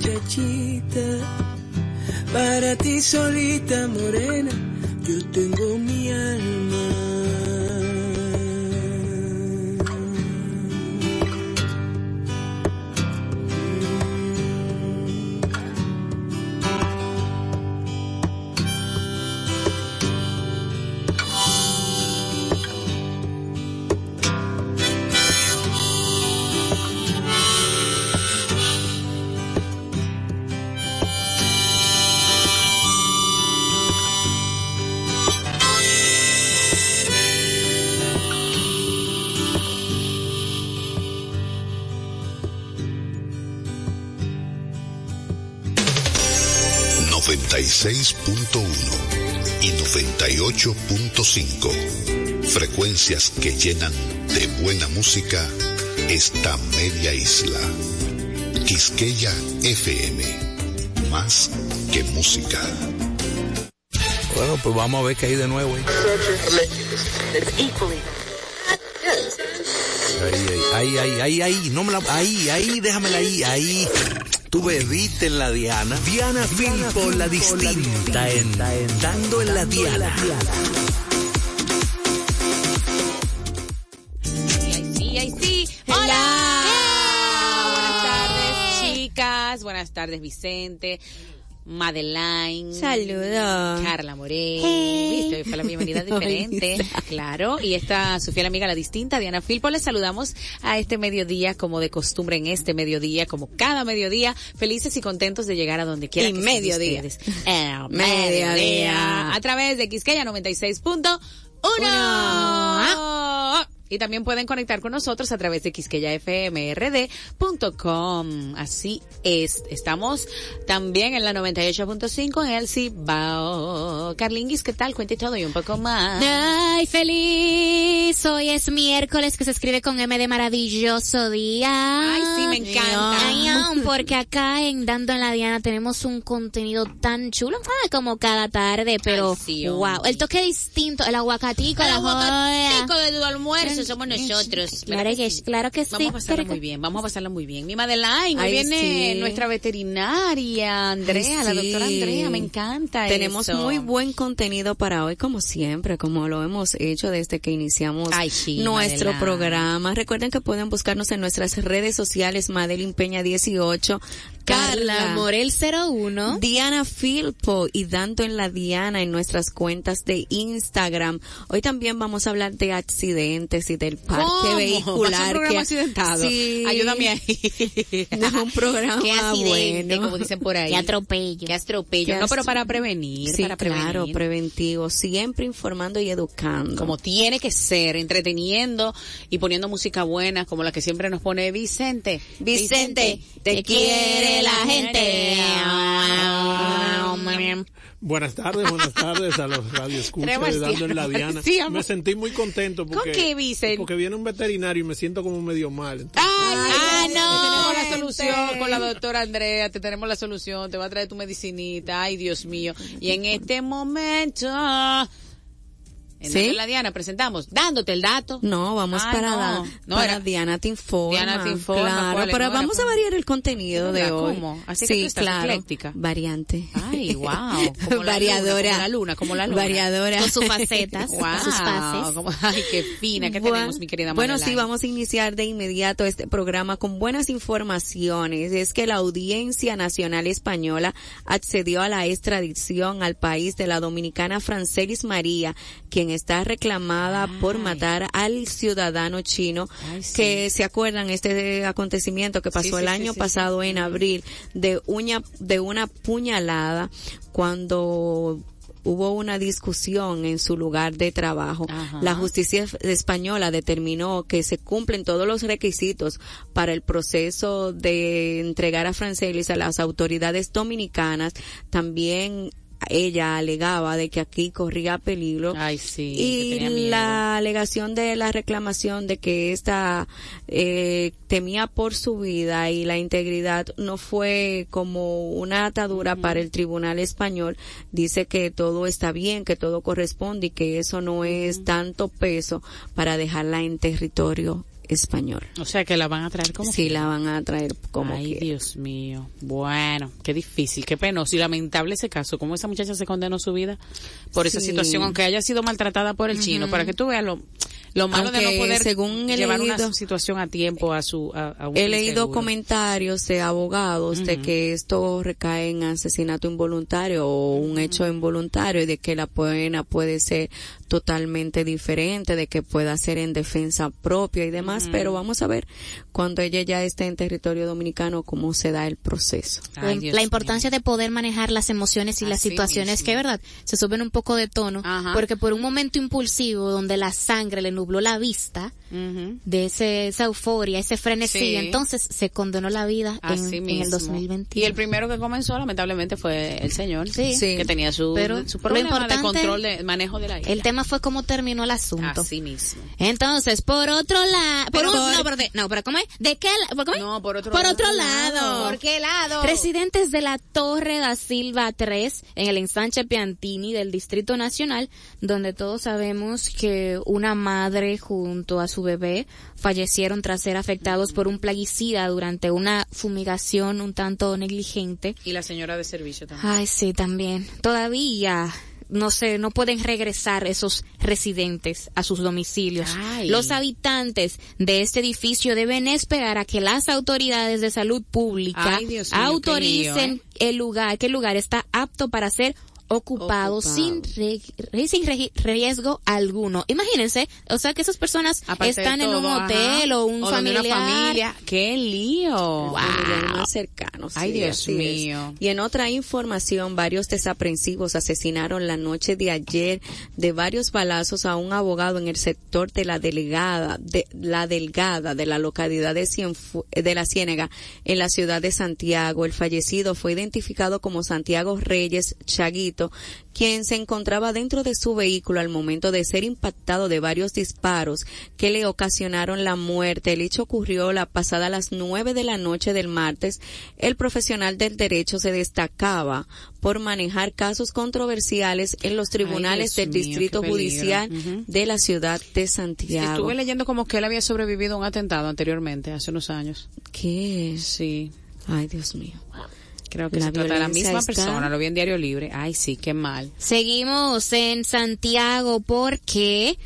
muchachita. Para ti solita, morena, yo tengo mi alma. 98.5. Frecuencias que llenan de buena música esta media isla. Quisqueya FM. Más que música. Bueno, pues vamos a ver qué hay de nuevo ahí. Ahí, ahí, ahí, ahí, no me la, ahí, ahí, déjamela ahí, ahí. Tu bebiste en la Diana. Diana Filpo, la distinta, en, Dando en la Diana. Sí, sí. Hola. Buenas tardes, chicas. Buenas tardes, Vicente. Madeline. Saludos. Carla Morey. Viste, fue la bienvenida diferente. claro. Y esta su fiel amiga la distinta, Diana Filpo. Les saludamos a este mediodía, como de costumbre en este mediodía, como cada mediodía, felices y contentos de llegar a donde quiera y que mediodía. ustedes. Eh, mediodía. A través de Quisqueya 96.1. Y también pueden conectar con nosotros a través de quisqueyafmrd.com. Así es. Estamos también en la 98.5 en el Cibao. Carlinguis, ¿qué tal? Cuente todo y un poco más. Ay, feliz. Hoy es miércoles que se escribe con M de maravilloso día. Ay, sí, me encanta. Ay, porque acá en Dando en la Diana tenemos un contenido tan chulo ah, como cada tarde, pero Ay, sí, wow, el toque distinto, el aguacatico, joya. Aguacatico de tu almuerzo somos nosotros. Claro ¿Verdad que, sí? claro que sí. Vamos a que- muy bien, vamos a pasarlo muy bien. Mi Madeline, Ay, viene sí. nuestra veterinaria, Andrea, la doctora. Andrea, me encanta Tenemos eso. muy buen contenido para hoy, como siempre, como lo hemos hecho desde que iniciamos Ay, nuestro Madeline. programa. Recuerden que pueden buscarnos en nuestras redes sociales, Madeline Peña 18, Carla Morel 01. Diana Filpo y Dando en la Diana en nuestras cuentas de Instagram. Hoy también vamos a hablar de accidentes y del parque ¿Cómo? vehicular. ¿Va a ser un programa que- accidentado? Sí. Ayúdame ahí. No es un programa Qué accidente, bueno. como dicen por ahí. Qué atropello. Qué atropello. Qué no, pero para prevenir, Sí, para prevenir. claro, preventivo, siempre informando y educando. como tiene que ser, entreteniendo y poniendo música buena, como la que siempre nos pone Vicente. Vicente, te quiere la gente. Buenas tardes, buenas tardes a los radioescuchas de Dando en la Diana. Sí. Me sentí muy contento porque, ¿Con qué, Vicente? porque viene un veterinario y me siento como medio mal. Entonces, ah, no, Tenemos la solución con la doctora Andrea, te tenemos la solución, te va a traer tu medicinita, ay Dios mío. Y en este momento, en ¿Sí? La Diana presentamos, dándote el dato. No, vamos Ay, para, no. da- No, para era- Diana te informa. Diana te informa, Claro, ¿cuál es? pero No, era vamos a variar el contenido de hoy. ¿Cómo? Así que sí, tú estás claro. ecléctica. Variante. Ay, wow. Como la Variadora. luna, como la luna, como la luna. Variadora. Con sus facetas, Wow. con sus fases. Como- ay, qué fina. ¿Qué Bueno, tenemos, mi querida Bueno, sí, vamos a iniciar de inmediato este programa con buenas informaciones. Es que la Audiencia Nacional Española accedió a la extradición al país de la dominicana Francelis María, quien está reclamada por matar al ciudadano chino, Ay, sí. que se acuerdan este acontecimiento que pasó Sí, el sí, año pasado en abril de uña, de una puñalada cuando hubo una discusión en su lugar de trabajo. Ajá. La justicia española determinó que se cumplen todos los requisitos para el proceso de entregar a Francelis a las autoridades dominicanas. También ella alegaba de que aquí corría peligro Ay, sí. y tenía miedo. la alegación de la reclamación de que esta eh, temía por su vida y la integridad no fue como una atadura para el tribunal español dice que todo está bien que todo corresponde y que eso no es tanto peso para dejarla en territorio español. O sea que la van a traer como Sí, la van a traer como Ay, quiera. Dios mío. Bueno, qué difícil, qué penoso y lamentable ese caso. Cómo esa muchacha se condenó su vida por esa Sí. situación, aunque haya sido maltratada por el chino, para que tú veas lo, lo malo de no Aunque poder según he llevar leído- una situación a tiempo a su a, a un He leído seguro. comentarios de abogados de que esto recae en asesinato involuntario o un hecho involuntario y de que la pena puede ser totalmente diferente, de que pueda ser en defensa propia y demás, pero vamos a ver cuando ella ya esté en territorio dominicano cómo se da el proceso. Ay, la, importancia de poder manejar las emociones y las situaciones mismo. que, verdad, se suben un poco de tono, Ajá. porque por un momento impulsivo donde la sangre le nubló la vista de ese, esa euforia, ese frenesí, Sí. entonces se condenó la vida en, en el 2021. Y el primero que comenzó, lamentablemente, fue el señor. Sí. Sí. Que tenía su, Pero su problema de control, de manejo de la isla. El tema fue cómo terminó el asunto. Así mismo. Entonces, por otro lado, por un- por- no, pero de- no, pero ¿cómo es? ¿De qué, por, cómo es? No, por otro por lado. otro lado. ¿Por qué lado? Residentes de la Torre da Silva 3 en el ensanche Piantini del Distrito Nacional, donde todos sabemos que una madre junto a su bebé fallecieron tras ser afectados por un plaguicida durante una fumigación un tanto negligente. Y la señora de servicio también. Ay, sí, también. Todavía, no sé, no pueden regresar esos residentes a sus domicilios. Ay. Los habitantes de este edificio deben esperar a que las autoridades de salud pública Ay, Dios mío, autoricen lío, el lugar, que el lugar está apto para ser ocupado, Ocupado. sin re- re- sin regi- riesgo alguno. Imagínense, o sea que esas personas Aparte están en un todo, hotel ajá, o un donde familiar. una familia. ¡Qué lío! familiares más cercanos. Ay, sí, Dios así es. mío. Y en otra información, varios desaprensivos asesinaron la noche de ayer de varios balazos a un abogado en el sector de la delegada, de la delgada de la localidad de, Cienfu- de la Ciénega, en la ciudad de Santiago. El fallecido fue identificado como Santiago Reyes Quien se encontraba dentro de su vehículo al momento de ser impactado de varios disparos que le ocasionaron la muerte. El hecho ocurrió la pasada a las nueve de la noche del martes. El profesional del derecho se destacaba por manejar casos controversiales en los tribunales del mío, Distrito. Judicial de la ciudad de Santiago. Estuve leyendo como que él había sobrevivido a un atentado anteriormente, hace unos años. ¿Qué? Sí. Ay, Dios mío. Creo que La se trata de la misma está- persona, lo vi en Diario Libre. Ay, sí, qué mal. Seguimos en Santiago porque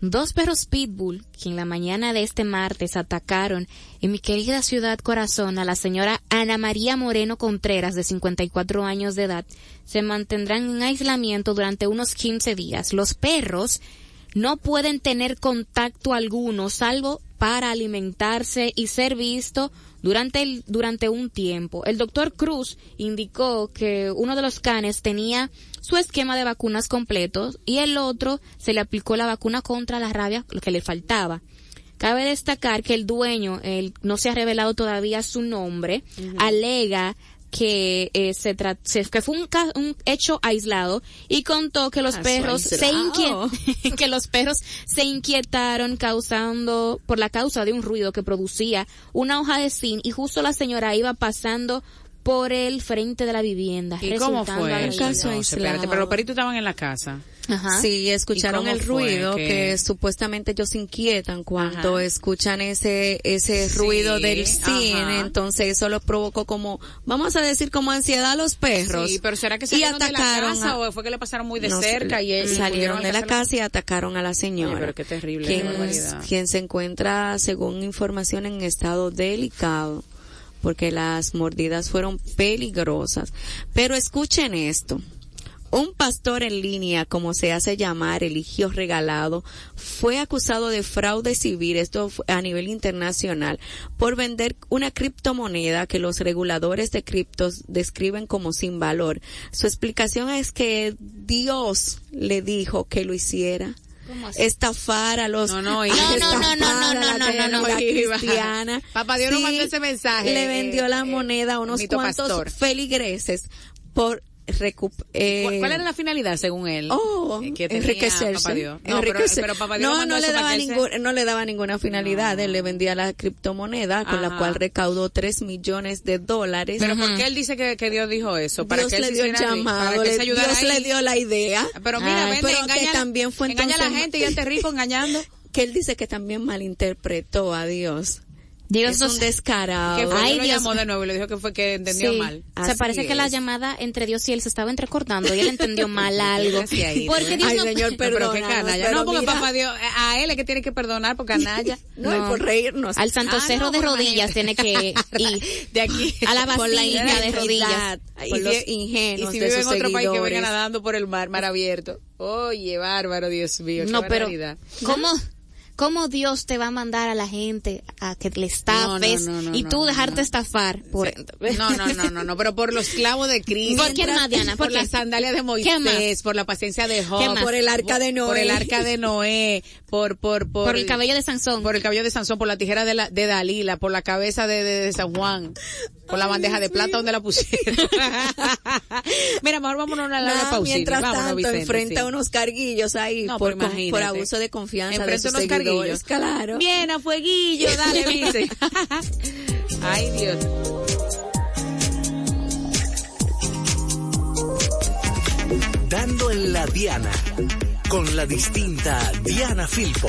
dos perros pitbull que en la mañana de este martes atacaron en mi querida ciudad corazón a la señora Ana María Moreno Contreras de 54 años de edad se mantendrán en aislamiento durante unos 15 días. Los perros no pueden tener contacto alguno salvo para alimentarse y ser visto durante el, durante un tiempo. El doctor Cruz indicó que uno de los canes tenía su esquema de vacunas completos y el otro se le aplicó la vacuna contra la rabia, lo que le faltaba. Cabe destacar que el dueño, el, no se ha revelado todavía su nombre, alega que eh, se, tra- se- que fue un, ca- un hecho aislado y contó que los Caso perros se aislado. inquietaron que los perros se inquietaron causando por la causa de un ruido que producía una hoja de zinc y justo la señora iba pasando por el frente de la vivienda. ¿Y cómo fue? caso No, aislado. espérate, pero los peritos estaban en la casa. Ajá. Sí, escucharon ¿Y cómo el ruido que- que... supuestamente ellos se inquietan cuando Ajá. escuchan ese ese Sí, ruido del cine, ajá. entonces eso los provocó como vamos a decir como ansiedad a los perros. Sí, pero ¿será que y salieron de la atacaron casa a- o fue que le pasaron muy de no cerca y, y salieron de la casa y atacaron a la señora. Oye, pero qué terrible, quien, qué quien se encuentra según información en estado delicado porque las mordidas fueron peligrosas. Pero escuchen esto. Un pastor en línea, como se hace llamar, eligio regalado, fue acusado de fraude civil, esto a nivel internacional, por vender una criptomoneda que los reguladores de criptos describen como sin valor. Su explicación es que Dios le dijo que lo hiciera. Estafar a los No, no, No, no, no, no, no, no, no, no, cristiana. Papá Dios no mandó ese mensaje, Le vendió la eh, moneda a unos mito cuantos feligreses por eh, ¿Cuál, era la finalidad según él? Oh, Eh, que tenía enriquecerse. Papá Dios. No, pero, enriquecerse. pero Papá Dios no, le daba ningún, no le daba ninguna finalidad. Él le vendía la criptomoneda con la cual recaudó tres millones de dólares. Pero ¿por qué él dice que, que Dios dijo eso? Para Dios que él le dio el llamado, le- Dios ahí. le dio la idea. Pero mira, pero engaña, que también fue engaña a la gente y este rico engañando. que él dice que también malinterpretó a Dios. Dios es nos- un descarado. Que fue Ay, lo Dios llamó de nuevo y le dijo que fue que entendió Sí. mal. O sea, parece que la llamada entre Dios y él se estaba entrecortando y él entendió mal algo. Porque ¿no? Dios Ay, no, señor, No, pero qué Perdónanos, canalla. pero No, porque mira- papá Dios, a él es que tiene que perdonar porque canalla. No, y por reírnos. al Santo Ah, Cerro no, de rodillas tiene que ir de aquí a la Por la basílica de rodillas. ingenuidad y Por los si- ingenuos Y si de vive en otro país que venga nadando por el mar, mar abierto. Oye, bárbaro, Dios mío. No, pero. ¿cómo, ¿cómo Dios te va a mandar a la gente a que le estafes No, no, no, y tú dejarte estafar? Por, No, no, no, no, no, pero por los clavos de Cristo. ¿Por qué más, Diana? Por las sandalias de ¿Qué Moisés, por la paciencia de ¿Qué Job? Por el arca de Noé. por el arca de Noé, por, por, por, por el cabello de Sansón. por el cabello de Sansón, por la tijera de, la, de Dalila, por la cabeza de, de, de San Juan, por la bandeja de plata donde la pusieron. Mira, mejor vámonos a una larga pausita. mientras Vámonos, tanto, Vicente, enfrenta sí. unos carguillos ahí No, por, con- por abuso de confianza de Enfrenta sus unos seguidores. carguillos. Claro. Bien, a fueguillo, dale, Vice. Ay, Dios. Dando en la Diana, con la distinta Diana Filpo.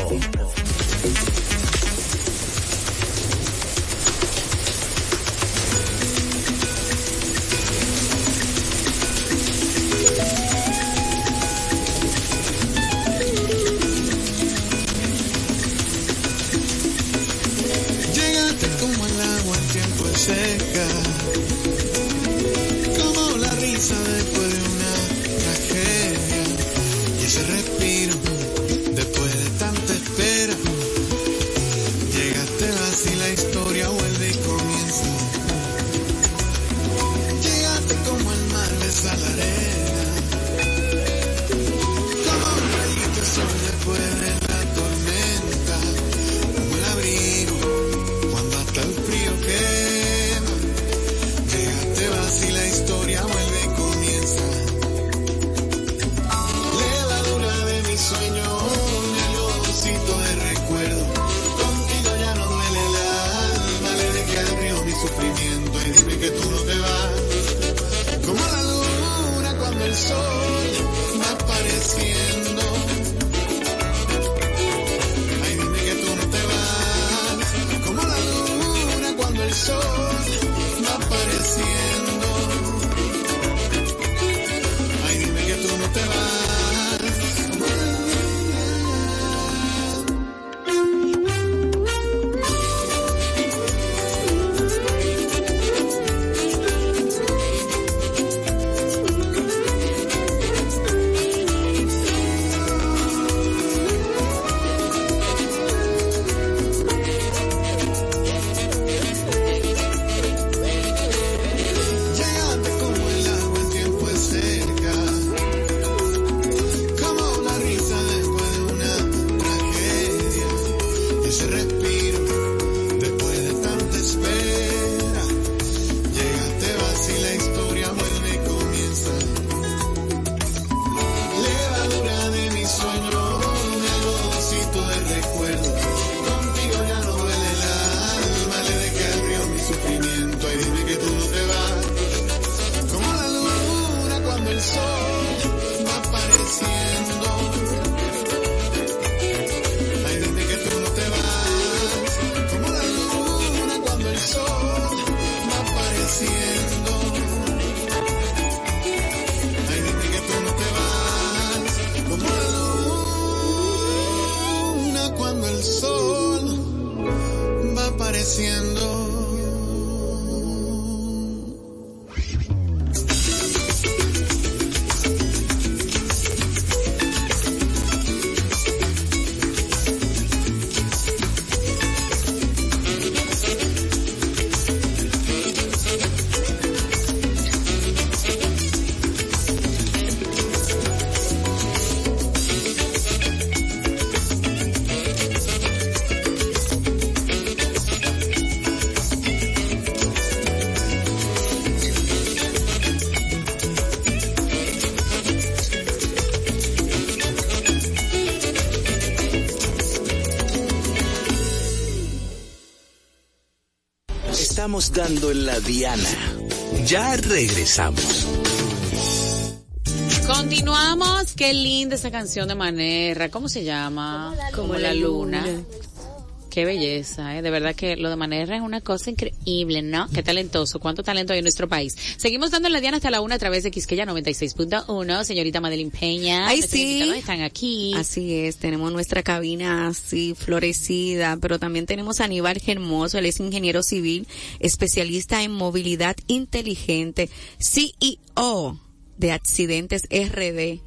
Estamos dando en la Diana. Ya regresamos. Continuamos. Qué linda esa canción de Manera. ¿Cómo se llama? Como la, luna. Qué belleza, ¿eh? De verdad que lo de Manera es una cosa increíble, ¿no? Qué talentoso, cuánto talento hay en nuestro país. Seguimos dando la Diana hasta la una a través de Quisqueya 96.1. Señorita Madeline Peña. Ay, sí. Están aquí. Así es, tenemos nuestra cabina así florecida, pero también tenemos a Aníbal Hermoso, él es ingeniero civil, especialista en movilidad inteligente, CEO de Accidentes RD.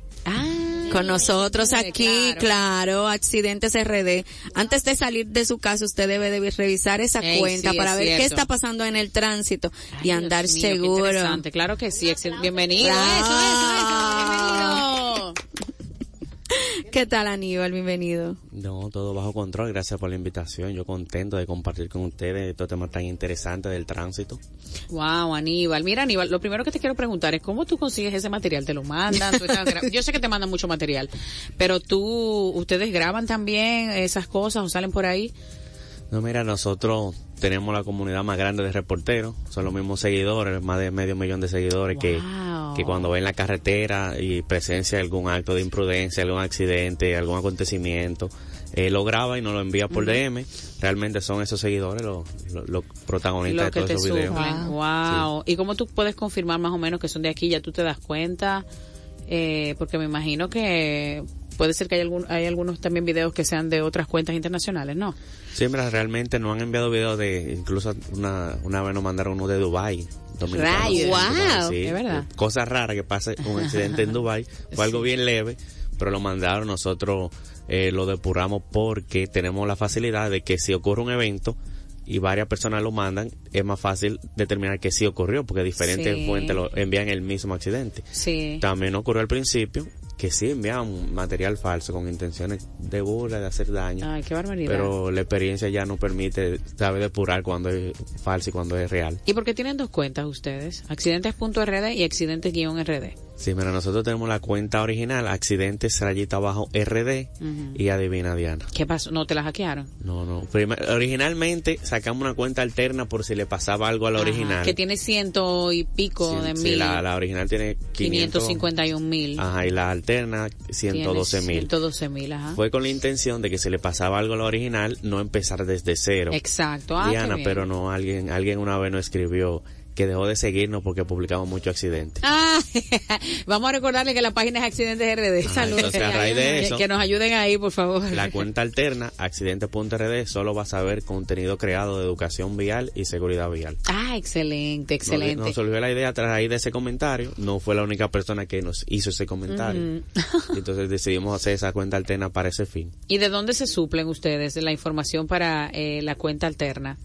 Con nosotros aquí, claro. Accidentes RD. Antes de salir de su casa, usted debe de revisar esa Ey, cuenta sí, para es ver qué está pasando en el tránsito Ay, y andar Dios mío, qué seguro. Claro que sí. Bienvenido. Claro. Eso, eso, eso. Bienvenido. ¿Qué tal, Aníbal? Bienvenido. No, todo bajo control. Gracias por la invitación. Yo contento de compartir con ustedes estos temas tan interesantes del tránsito. Wow, Aníbal. Mira, Aníbal, lo primero que te quiero preguntar es cómo tú consigues ese material. ¿Te lo mandan? ¿Tú estás gra- Yo sé que te mandan mucho material, pero tú, ¿ustedes graban también esas cosas o salen por ahí? No, mira, nosotros tenemos la comunidad más grande de reporteros. Son los mismos seguidores, más de medio millón de seguidores que, Wow. que cuando ven la carretera y presencia algún acto de imprudencia, algún accidente, algún acontecimiento, eh, lo graba y nos lo envía por DM. Realmente son esos seguidores los, los, los protagonistas de todos esos videos. Wow. ¿Y cómo tú puedes confirmar más o menos que son de aquí? ¿Ya tú te das cuenta? Eh, porque me imagino que puede ser que hay, algún, hay algunos también videos que sean de otras cuentas internacionales, ¿no? Sí, mira, realmente nos han enviado videos de, incluso una, una vez nos mandaron uno de Dubai. Rayos. Wow. Sí, ¿Es verdad? Cosa rara que pase un accidente en Dubai. Fue algo bien leve, pero lo mandaron, nosotros eh, lo depuramos porque tenemos la facilidad de que si ocurre un evento y varias personas lo mandan, es más fácil determinar que sí ocurrió, porque diferentes Sí. fuentes lo envían el mismo accidente. Sí. También ocurrió al principio que sí enviaban material falso con intenciones de burla, de hacer daño. Ay, qué barbaridad. Pero la experiencia ya no permite, sabe depurar cuando es falso y cuando es real. ¿Y por qué tienen dos cuentas ustedes? Accidentes.rd y accidentes-rd. Sí, mira, nosotros tenemos la cuenta original, accidentes rayita abajo RD y adivina Diana. ¿Qué pasó? ¿No te la hackearon? No, no. Originalmente sacamos una cuenta alterna por si le pasaba algo a la Ajá, original. Que tiene ciento y pico Sí, de sí, mil. la, la original tiene 500, 551 mil. Ajá, y la alterna 112 mil. 112 mil, ajá. Fue con la intención de que si le pasaba algo a la original, no empezar desde cero. Exacto. Ah, Diana, pero no, alguien, alguien una vez nos escribió que dejó de seguirnos porque publicamos muchos accidentes. Ah, vamos a recordarle que la página es Accidentes RD. Ajá, entonces, a raíz de Que- eso- Que nos ayuden ahí, por favor. La cuenta alterna, accidente.rd, solo vas a ver contenido creado de educación vial y seguridad vial. Ah, excelente, excelente. Nos, nos surgió la idea a raíz de ese comentario. No fue la única persona que nos hizo ese comentario. Y entonces decidimos hacer esa cuenta alterna para ese fin. ¿Y de dónde se suplen ustedes la información para eh, la cuenta alterna?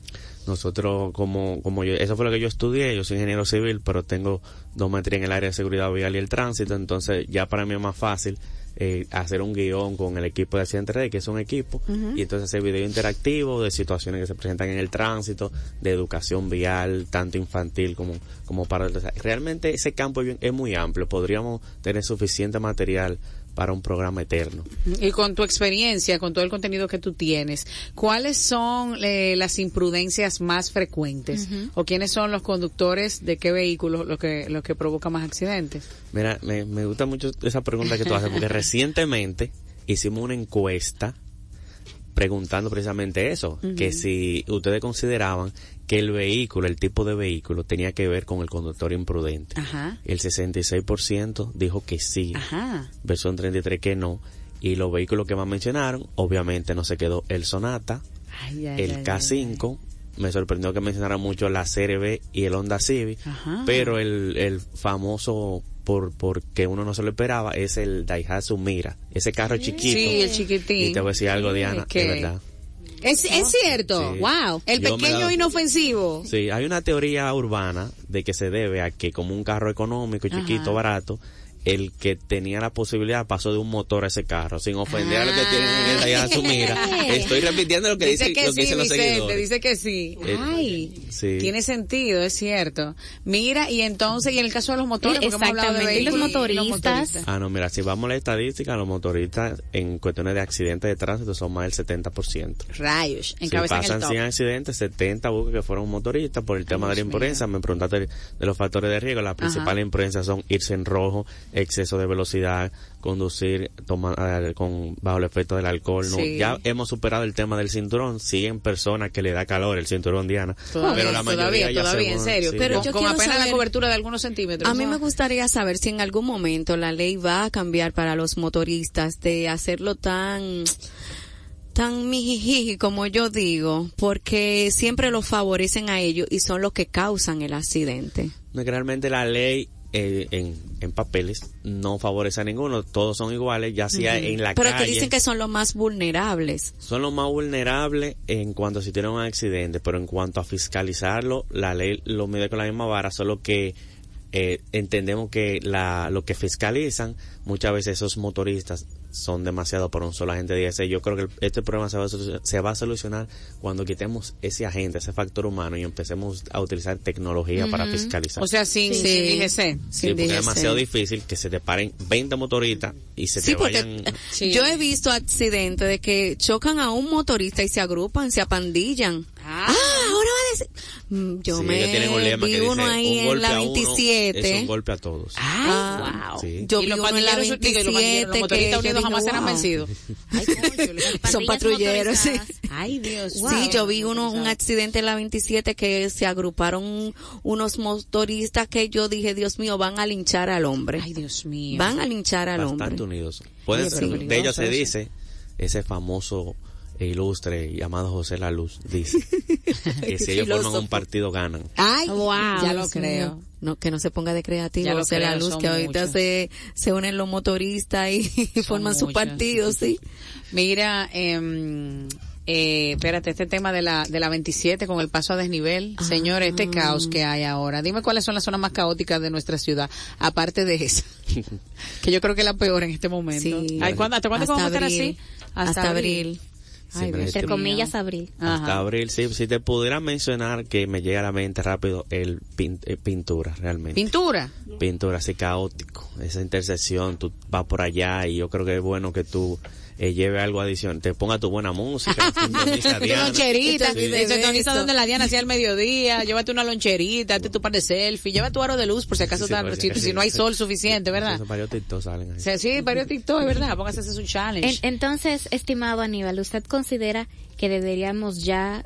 Nosotros, como, como yo, eso fue lo que yo estudié, yo soy ingeniero civil, pero tengo dos maestrías en el área de seguridad vial y el tránsito, entonces ya para mí es más fácil eh, hacer un guion con el equipo de Accidente Red, que es un equipo, y entonces hacer video interactivo de situaciones que se presentan en el tránsito, de educación vial, tanto infantil como, como para... o sea, realmente ese campo es bien- es muy amplio, podríamos tener suficiente material para un programa eterno. Y con tu experiencia, con todo el contenido que tú tienes, ¿cuáles son eh, las imprudencias más frecuentes? ¿O quiénes son los conductores de qué vehículos los que, los que provocan más accidentes? Mira, me, me gusta mucho esa pregunta que tú haces, porque recientemente hicimos una encuesta preguntando precisamente eso, que si ustedes consideraban que el vehículo, el tipo de vehículo, tenía que ver con el conductor imprudente. Ajá. El 66% dijo que sí, Ajá. versus un 33% que no. Y los vehículos que más mencionaron, obviamente no se quedó el Sonata, Ay, ay, el ay, K5, me sorprendió que mencionara mucho la CRB y el Honda Civic, Ajá. pero el, el famoso por porque uno no se lo esperaba es el Daihatsu Mira, ese carro chiquito. Sí, el chiquitín. Y te voy a decir algo, Diana, que- de verdad. Es, es cierto. Sí. Wow. El Yo pequeño inofensivo. Sí, hay una teoría urbana de que se debe a que como un carro económico, chiquito, Ajá. barato, el que tenía la posibilidad pasó de un motor a ese carro, sin ofender a lo que Ah. tienen en el Daihatsu Mira. Estoy repitiendo lo que, dice dice, que lo que sí, dicen los Vicente, seguidores. dice que sí. Eh, Ay, sí. tiene sentido, es cierto. Mira, y entonces, y en el caso de los motores, porque hemos hablado de Exactamente, y los motoristas. Ah, no, mira, si vamos a la estadística, los motoristas en cuestiones de accidentes de tránsito son más del 70%. Rayos, Si encabezan el pasan top. 100 accidentes, 70 buscan que fueron motoristas por el tema de la imprudencia. Me preguntaste de los factores de riesgo. Las principales imprudencias son irse en rojo, exceso de velocidad, conducir toma, eh, con bajo el efecto del alcohol. No, Sí. ya hemos superado el tema del cinturón. Siguen personas que le da calor el cinturón Diana, Todavía, pero la mayoría todavía, ya todavía, en serio. sí, Pero ya. yo con apenas la cobertura de algunos centímetros. A mí me gustaría saber si en algún momento la ley va a cambiar para los motoristas de hacerlo tan tan mijijiji como yo digo, porque siempre los favorecen a ellos y son los que causan el accidente. Realmente la ley eh, en, en papeles no favorece a ninguno, todos son iguales, ya sea en la Pero calle. que dicen que son los más vulnerables. son los más vulnerables en cuanto a si tienen un accidente, pero en cuanto a fiscalizarlo, la ley lo mide con la misma vara, solo que eh, entendemos que la, lo que fiscalizan, muchas veces esos motoristas son demasiado por un solo agente de. Yo creo que el- este problema se va, a se va a solucionar cuando quitemos ese agente, ese factor humano y empecemos a utilizar tecnología para fiscalizar. O sea, sin, Sí. sin DGC. Sí, sin porque es demasiado difícil que se te paren 20 motoristas y se Sí, te porque vayan... Sí. yo he visto accidentes de que chocan a un motorista y se agrupan, se apandillan. Ah. Ah, decir. Mm, Yo Sí, me tienen un lema vi que dice, uno ahí un en la a uno 27. es un golpe a todos. Ah, wow. Sí. Yo y vi los uno en la pandilleros, digo, y los, pandilleros, 27 los motoristas unidos jamás dije, serán wow. vencidos. Ay, coño, Son patrulleros, sí. Ay, Dios. Sí, yo vi uno, un accidente en la 27 que se agruparon unos motoristas que yo dije, Dios mío, van a linchar al hombre. Ay, Dios mío. Van a linchar al Bastante hombre. unidos. Pueden pero de ellos se dice, ese famoso e ilustre llamado José La Luz, dice que si ellos forman un partido ganan. Ay, Wow, ya lo creo. No, que no se ponga de creativo, Ya lo José la luz, que ahorita muchos. se, se unen los motoristas y, forman su partido, sí. Mira, eh, eh, espérate, este tema de la, de la 27 con el paso a desnivel. Señor, este caos que hay ahora. Dime cuáles son las zonas más caóticas de nuestra ciudad, aparte de esa. que yo creo que es la peor en este momento. Sí. Ay, ¿cuándo- ¿Hasta cuándo vamos a estar abril. así? Hasta abril. Ay, este- Entre mío. comillas, abril. Ajá. Hasta abril, sí, si te pudiera mencionar que me llega a la mente rápido el pin- eh, pintura, realmente. Pintura. pintura así caótico, esa intersección, tú vas por allá y yo creo que es bueno que tú eh, lleve algo adicional, te ponga tu buena música, Tu loncherita, Sí. te sintoniza donde la Diana hacía el mediodía, llévate una loncherita, hazte tu par de selfie, lleva tu aro de luz por si acaso Sí, está- por si si, no hay sol suficiente, ¿verdad? Varios TikTok salen ahí. Sea, sí, varios TikTok, es verdad, póngase a hacer su challenge. En- entonces, estimado Aníbal, ¿usted considera que deberíamos ya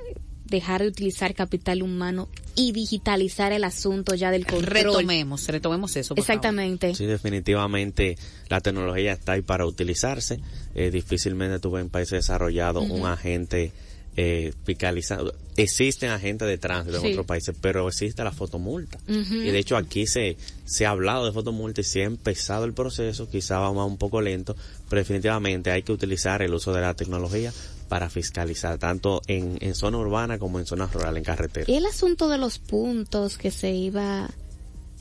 dejar de utilizar capital humano y digitalizar el asunto ya del control? retomemos, retomemos eso. por Exactamente. Sí, definitivamente la tecnología está ahí para utilizarse. Eh, difícilmente tú ves en países desarrollados un agente eh, fiscalizado. Existen agentes de tránsito Sí. en otros países, pero existe la fotomulta. Y de hecho aquí se, se ha hablado de fotomulta y se ha empezado el proceso, quizá va más un poco lento, pero definitivamente hay que utilizar el uso de la tecnología para fiscalizar, tanto en, en zona urbana como en zona rural, en carretera. Y el asunto de los puntos que se iba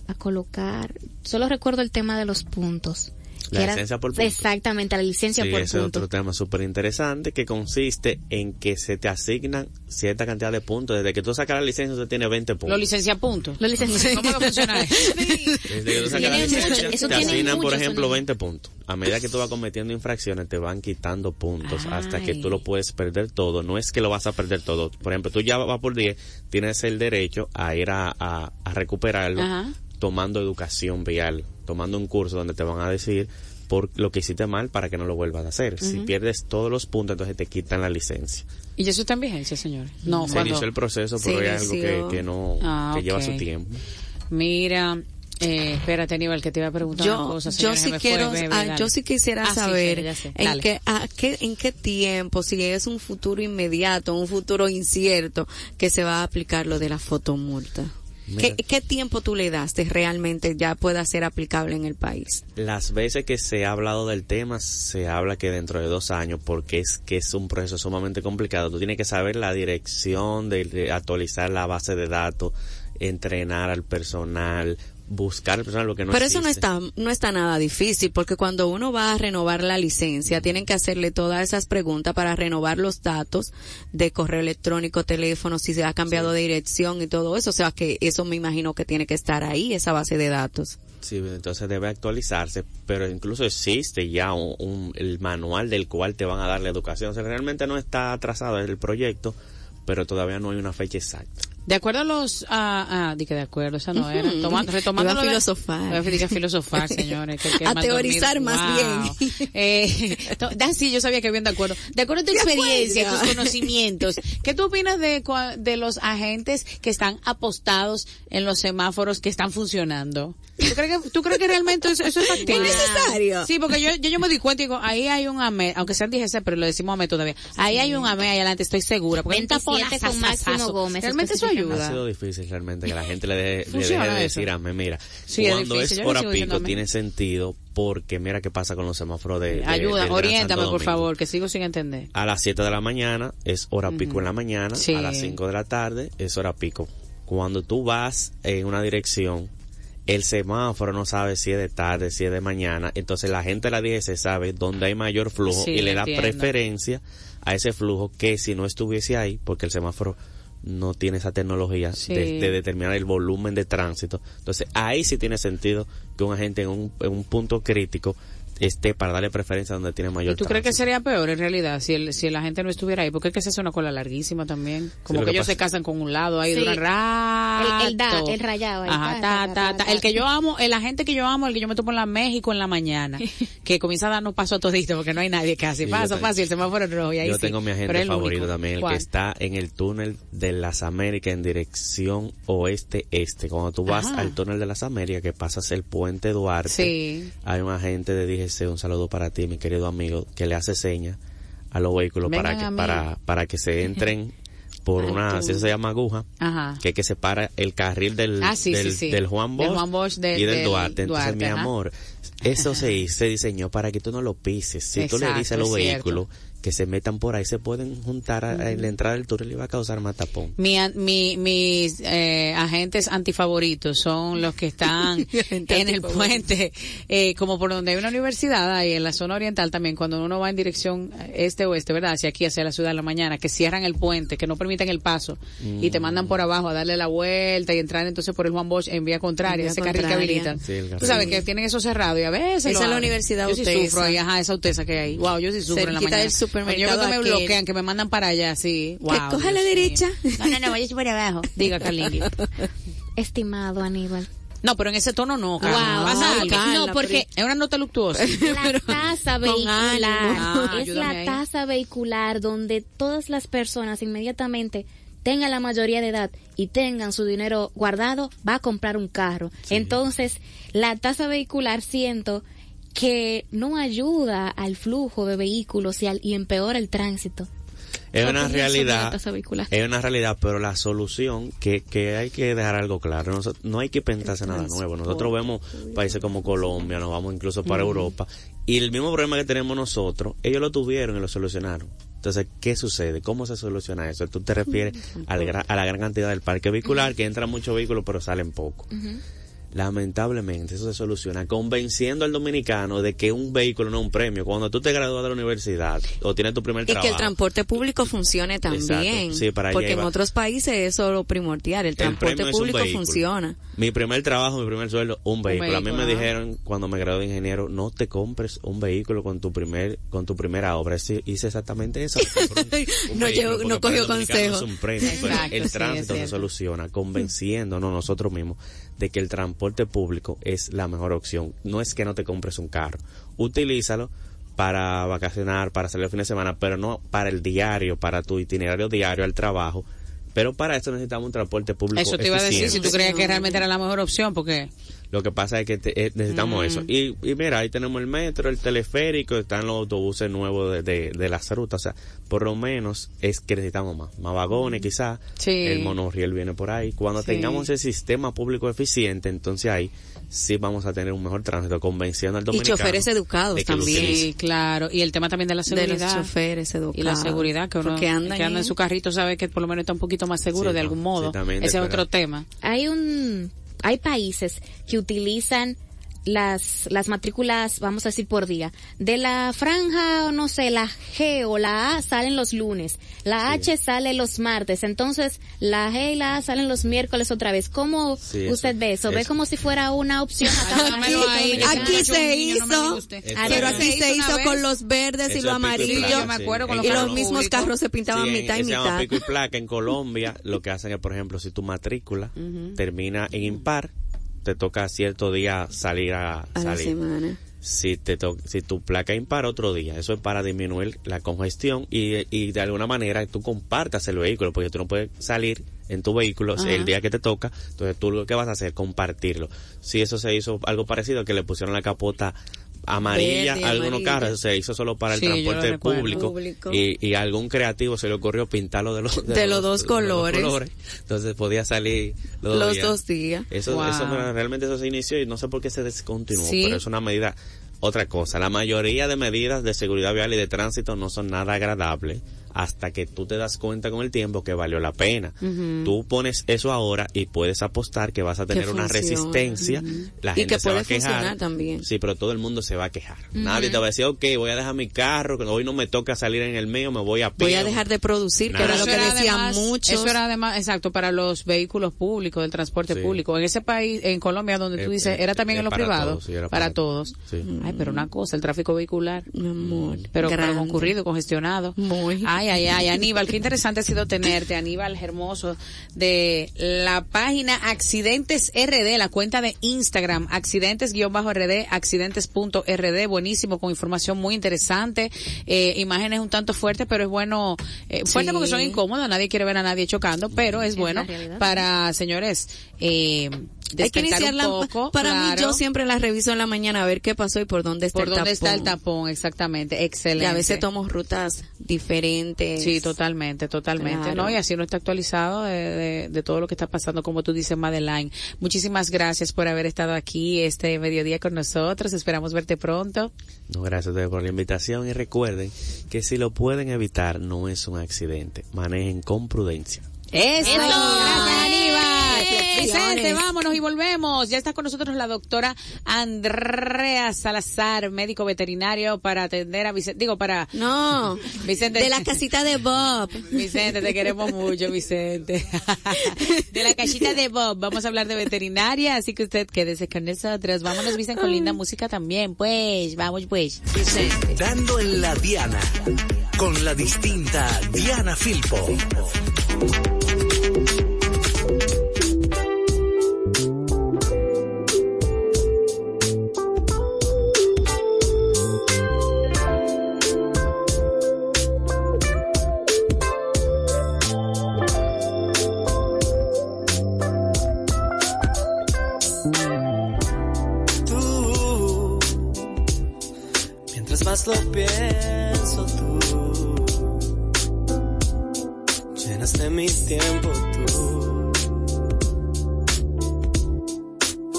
a colocar, solo recuerdo el tema de los puntos. La era- licencia por punto. Exactamente, la licencia Sí, por ese es otro tema súper interesante que consiste en que se te asignan cierta cantidad de puntos. Desde que tú sacas la licencia, usted tiene 20 Lo puntos. licencia punto. Lo licencia- ¿Cómo que funciona eso? Desde que tú sacas la licencia, eso te asignan, por ejemplo, sonido. 20 puntos. A medida que tú vas cometiendo infracciones, te van quitando puntos hasta que tú lo puedes perder todo. No es que lo vas a perder todo. Por ejemplo, tú ya vas por 10, tienes el derecho a ir a, a- a recuperarlo Ajá. Tomando educación vial, tomando un curso donde te van a decir por lo que hiciste mal para que no lo vuelvas a hacer. Si pierdes todos los puntos, entonces te quitan la licencia. ¿Y eso está en vigencia, señor? No, Se cuando- inició el proceso, pero es algo que, no, Ah, que lleva su tiempo. Mira, eh, espérate, Aníbal, que te iba a preguntar una Yo, cosa. yo señores, sí fue, quiero, bebé, ah, yo sí quisiera Ah, sí, saber sé. en qué, a qué, en qué tiempo, si es un futuro inmediato, un futuro incierto, que se va a aplicar lo de la fotomulta. ¿Qué, Mira. ¿Qué tiempo tú le das de realmente ya pueda ser aplicable en el país? Las veces que se ha hablado del tema, se habla que dentro de dos años, porque es que es un proceso sumamente complicado. Tú tienes que saber la dirección de, de actualizar la base de datos, entrenar al personal, buscar al personal, lo que no Pero eso no está, no está nada difícil, porque cuando uno va a renovar la licencia, tienen que hacerle todas esas preguntas para renovar los datos de correo electrónico, teléfono, si se ha cambiado de dirección y todo eso. O sea que eso me imagino que tiene que estar ahí, esa base de datos. Sí, entonces debe actualizarse, pero incluso existe ya un, un- el manual del cual te van a dar la educación. O sea, realmente no está atrasado el proyecto, pero todavía no hay una fecha exacta. De acuerdo a los, ah, ah, di que de acuerdo, esa no era. Tomando, retomando a lo de- filosofar. A fi- a filosofar, señores. que- que A teorizar más Wow. Eh, to- da, sí, yo sabía que bien de acuerdo. De acuerdo a tu De experiencia, acuerdo. tus conocimientos, ¿qué tú opinas de, de los agentes que están apostados en los semáforos que están funcionando? ¿Tú crees que, tú crees que realmente eso, eso es factible? ¿Es necesario? Sí, porque yo, yo, yo me di cuenta y digo, ahí hay un AME, aunque sean DGC, pero lo decimos AME todavía. Ahí hay un AME ahí adelante, estoy segura. Porque hay un 27 con. Máximo Gómez, Realmente eso Ha sido difícil realmente que la gente le, deje- le deje de decir a mí, mira, Sí, es cuando difícil, es hora pico tiene sentido porque mira qué pasa con los semáforos de, de- Ayuda, Gran oriéntame, por favor, que sigo sin entender. A las 7 de la mañana es hora pico en la mañana, Sí. a las 5 de la tarde es hora pico. Cuando tú vas en una dirección, el semáforo no sabe si es de tarde, si es de mañana, entonces la gente de la DGC sabe dónde hay mayor flujo Sí, y le da entiendo. preferencia a ese flujo que si no estuviese ahí, porque el semáforo no tiene esa tecnología Sí. de, de determinar el volumen de tránsito. Entonces ahí sí tiene sentido que un agente en un, en un punto crítico esté para darle preferencia donde tiene mayor ¿Y tú crees que sería peor en realidad si, el, si la gente no estuviera ahí? Porque es que se hace una cola larguísima también. Como que que ellos se casan con un lado ahí Sí. duran rato. El- el da- el rayado ahí, Ajá, ta, ta, ta, ta, ta, ta. ta. El que yo amo, el agente que yo amo, el que yo me tomo en la México en la mañana, que comienza a darnos paso a todito porque no hay nadie casi. Sí, paso, y el semáforo es rojo y ahí Yo sí. tengo mi agente el favorito único. también, el ¿Cuál? que está en el túnel de las Américas en dirección oeste-este. Cuando tú vas Ajá. al túnel de las Américas, que pasas el puente Duarte, Sí. hay un agente de Un saludo para ti, mi querido amigo, que le hace señas a los vehículos Vengan para que, para, para que se entren por Ay, una, así se llama aguja, Ajá. que, que separa el carril del, Ah, sí, del, sí. del Juan Bosch, Del Juan Bosch, del- y del, Duarte. Entonces, Duarte, mi ajá. amor, eso se, se diseñó para que tú no lo pises. Si tú le Exacto, dices a los vehículos que se metan por ahí, se pueden juntar a- en la entrada del túnel y va a causar más tapón. Mi, mi, mis eh, agentes antifavoritos son los que están en el puente, eh, como por donde hay una universidad, ahí en la zona oriental también, cuando uno va en dirección este-oeste, ¿verdad? Hacia aquí, hacia la ciudad de la mañana, que cierran el puente, que no permiten el paso y te mandan por abajo a darle la vuelta y entrar entonces por el Juan Bosch en vía contraria, En vía ese carril que contraria. habilitan. Sí, Tú sabes que tienen eso cerrado y a veces Esa es la. Universidad Yo sí sufro ahí, ajá, esa utesa que hay. Wow, yo sí sufro en la mañana. Supermercado Yo creo que me aquel. bloquean, que me mandan para allá, sí. Wow, que coja a la Dios mío. derecha. No, no, no, vaya por abajo. Diga, Carlingui. Estimado Aníbal. No, pero en ese tono no, Carla. Wow, Pasa no. Carla, no, porque es una nota luctuosa. La tasa vehicular. Ah, es la tasa vehicular donde todas las personas inmediatamente tengan la mayoría de edad y tengan su dinero guardado, va a comprar un carro. Entonces, la tasa vehicular siento que no ayuda al flujo de vehículos y, al- y empeora el tránsito. Es ¿Qué una realidad, es una realidad, pero la solución que, que hay que dejar algo claro, Noso- no hay que pensarse nada nuevo. Nosotros vemos países como Colombia, nos vamos incluso para Europa, y el mismo problema que tenemos nosotros, ellos lo tuvieron y lo solucionaron. Entonces, ¿qué sucede? ¿Cómo se soluciona eso? Tú te refieres al a la gran cantidad del parque vehicular, que entran muchos vehículos pero salen pocos. Lamentablemente eso se soluciona convenciendo al dominicano de que un vehículo no es un premio. Cuando tú te gradúas de la universidad o tienes tu primer Y que trabajo. el transporte público funcione también. Sí, para porque en otros países eso es lo primordial. El transporte público funciona. Mi primer trabajo, mi primer sueldo, un vehículo. a mí me dijeron cuando me gradué de ingeniero, no te compres un vehículo con tu primer, con tu primera obra. Sí, hice exactamente eso. un- un No porque no cogió consejo. es un premio, pero Exacto, el sí, tránsito es se soluciona convenciéndonos nosotros mismos de que el transporte público es la mejor opción. No es que no te compres un carro. Utilízalo para vacacionar, para salir el fin de semana, pero no para el diario, para tu itinerario diario al trabajo. Pero para eso necesitamos un transporte público Eso te iba a decir, si tú creías que realmente era la mejor opción, porque Lo que pasa es que te- eh, necesitamos eso. Y, y mira, ahí tenemos el metro, el teleférico, están los autobuses nuevos de, de, de las rutas. O sea, por lo menos es que necesitamos más. Más vagones quizás. Sí. El monorriel viene por ahí. Cuando Sí. tengamos ese sistema público eficiente, entonces ahí sí vamos a tener un mejor tránsito, convenciendo al Y dominicano. choferes educados también. claro. Y el tema también de la De los seguridad. choferes educados. y la seguridad, que uno que anda en en- su carrito sabe que por lo menos está un poquito más seguro Sí, de no, algún modo. Ese es otro tema. Hay un, hay países que utilizan las, las matrículas, vamos a decir por día. De la franja, o no sé, la G o la A salen los lunes, la H sale los martes, entonces la G y la A salen los miércoles otra vez. ¿Cómo Sí, usted eso- ve eso? ¿Ve eso. como si fuera una opción acá? Aquí se niño, no me hizo, pero aquí se se hizo vez. con los verdes y lo y amarillo. placa, Yo me acuerdo sí. con los Y mismos carros se pintaban Sí, en- mitad y mitad. pico y placa en Colombia lo que hacen es por ejemplo si tu matrícula termina en impar te toca cierto día salir a, A la salir. semana. si te to- si tu placa impar otro día. Eso es para disminuir la congestión y, y de alguna manera tú compartas el vehículo porque tú no puedes salir en tu vehículo el día que te toca entonces tú lo que vas a hacer es compartirlo. Si eso se hizo algo parecido que le pusieron la capota amarilla Verde, algunos amarilla. carros se hizo solo para el Sí, transporte público, Público. Y, y a algún creativo se le ocurrió pintarlo de los De los dos colores. entonces podía salir los, Los días. dos días. Eso, Wow. eso realmente eso se inició y no sé por qué se descontinuó, Sí. pero es una medida. Otra cosa, la mayoría de medidas de seguridad vial y de tránsito no son nada agradables hasta que tú te das cuenta con el tiempo que valió la pena. Tú pones eso ahora y puedes apostar que vas a tener una resistencia. La Y gente que se va a quejar. funcionar también. Sí, pero todo el mundo se va a quejar. Nadie te va a decir, ok, voy a dejar mi carro, que hoy no me toca salir en el mío, me voy a pie. Voy a dejar de producir, que era lo Eso que era decían además- muchos. Eso era además, exacto, para los vehículos públicos, del transporte Sí. público. En ese país, en Colombia, donde tú Eh, dices, eh, era también eh, en todos, sí, era para, para todos. Sí. Ay, pero una cosa, el tráfico vehicular. Mi amor. Pero, concurrido, congestionado. Muy. Ay, ay, ay, Aníbal, qué interesante ha sido tenerte, Aníbal Hermoso, de la página Accidentes RD, la cuenta de Instagram, accidentes-rd, accidentes.rd, buenísimo, con información muy interesante, eh, imágenes un tanto fuertes, pero es bueno, eh, fuerte Sí. porque son incómodas, nadie quiere ver a nadie chocando, pero es, Es bueno para, señores, eh, Hay que iniciarla. un poco. para mí, claro, yo siempre la reviso en la mañana a ver qué pasó y por dónde está por el dónde tapón. está el tapón, exactamente, Y excelente. a veces tomo rutas diferentes. Sí, totalmente, totalmente. Claro. ¿no? Y así no está actualizado de, de- de todo lo que está pasando, como tú dices, Madeline. Muchísimas gracias por haber estado aquí este mediodía con nosotros. Esperamos verte pronto. No, gracias a ustedes por la invitación y recuerden que si lo pueden evitar no es un accidente. Manejen con prudencia. ¡Eso! Reflexiones. Vicente, vámonos y volvemos. Ya está con nosotros la doctora Andrea Salazar, médico veterinario, para atender a Vicente. Digo, para No, Vicente. de la casita de Bob. Vicente, te queremos mucho, Vicente. De la cachita de Bob, vamos a hablar de veterinaria, así que usted quédese con nosotros. Vámonos, Vicente, con linda música también, pues. Vamos, pues. Vicente. Dando en la Diana, con la distinta Diana Filpo. Lo pienso tú, llenas de mi tiempo tú.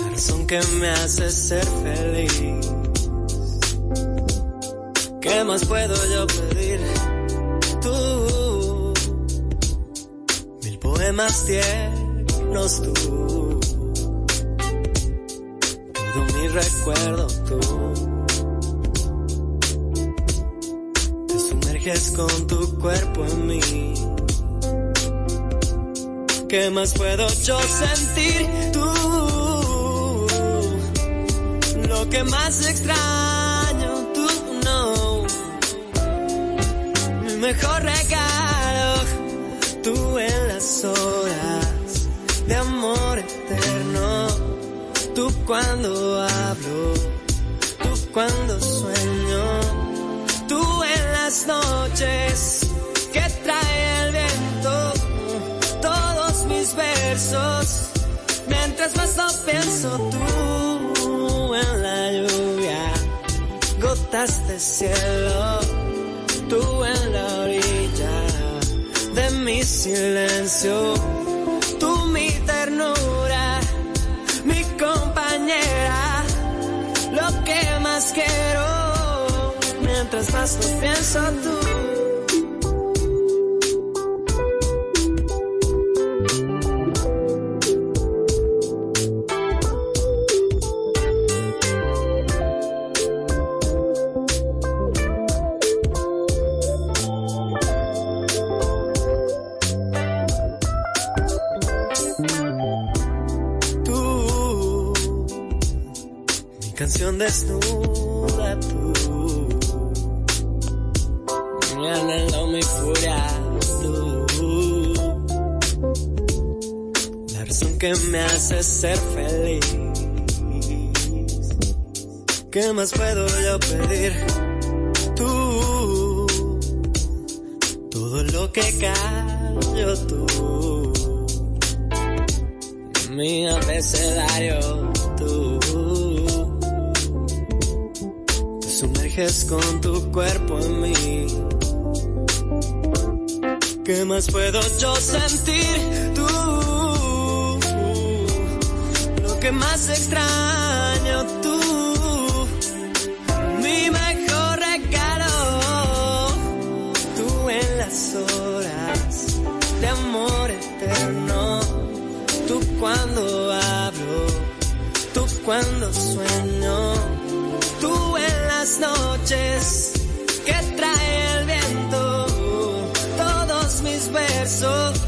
La razón que me hace ser feliz. ¿Qué más puedo yo pedir? Tú, mil poemas tiernos tú todo mi recuerdo tú. Sumerges con tu cuerpo en mí. ¿Qué más puedo yo sentir tú? Lo que más extraño tú no. Mi mejor regalo, tú en las horas de amor eterno tú cuando noches que trae el viento, todos mis versos, mientras más lo pienso tú en la lluvia, gotas de cielo, tú en la orilla de mi silencio, mientras más lo pienso ¿Qué más puedo yo pedir? Tú, todo lo que callo tú, mi abecedario tú, te sumerges con tu cuerpo en mí. ¿Qué más puedo yo sentir? Tú, lo que más extraño cuando hablo, tú cuando sueño, tú en las noches que trae el viento, todos mis versos,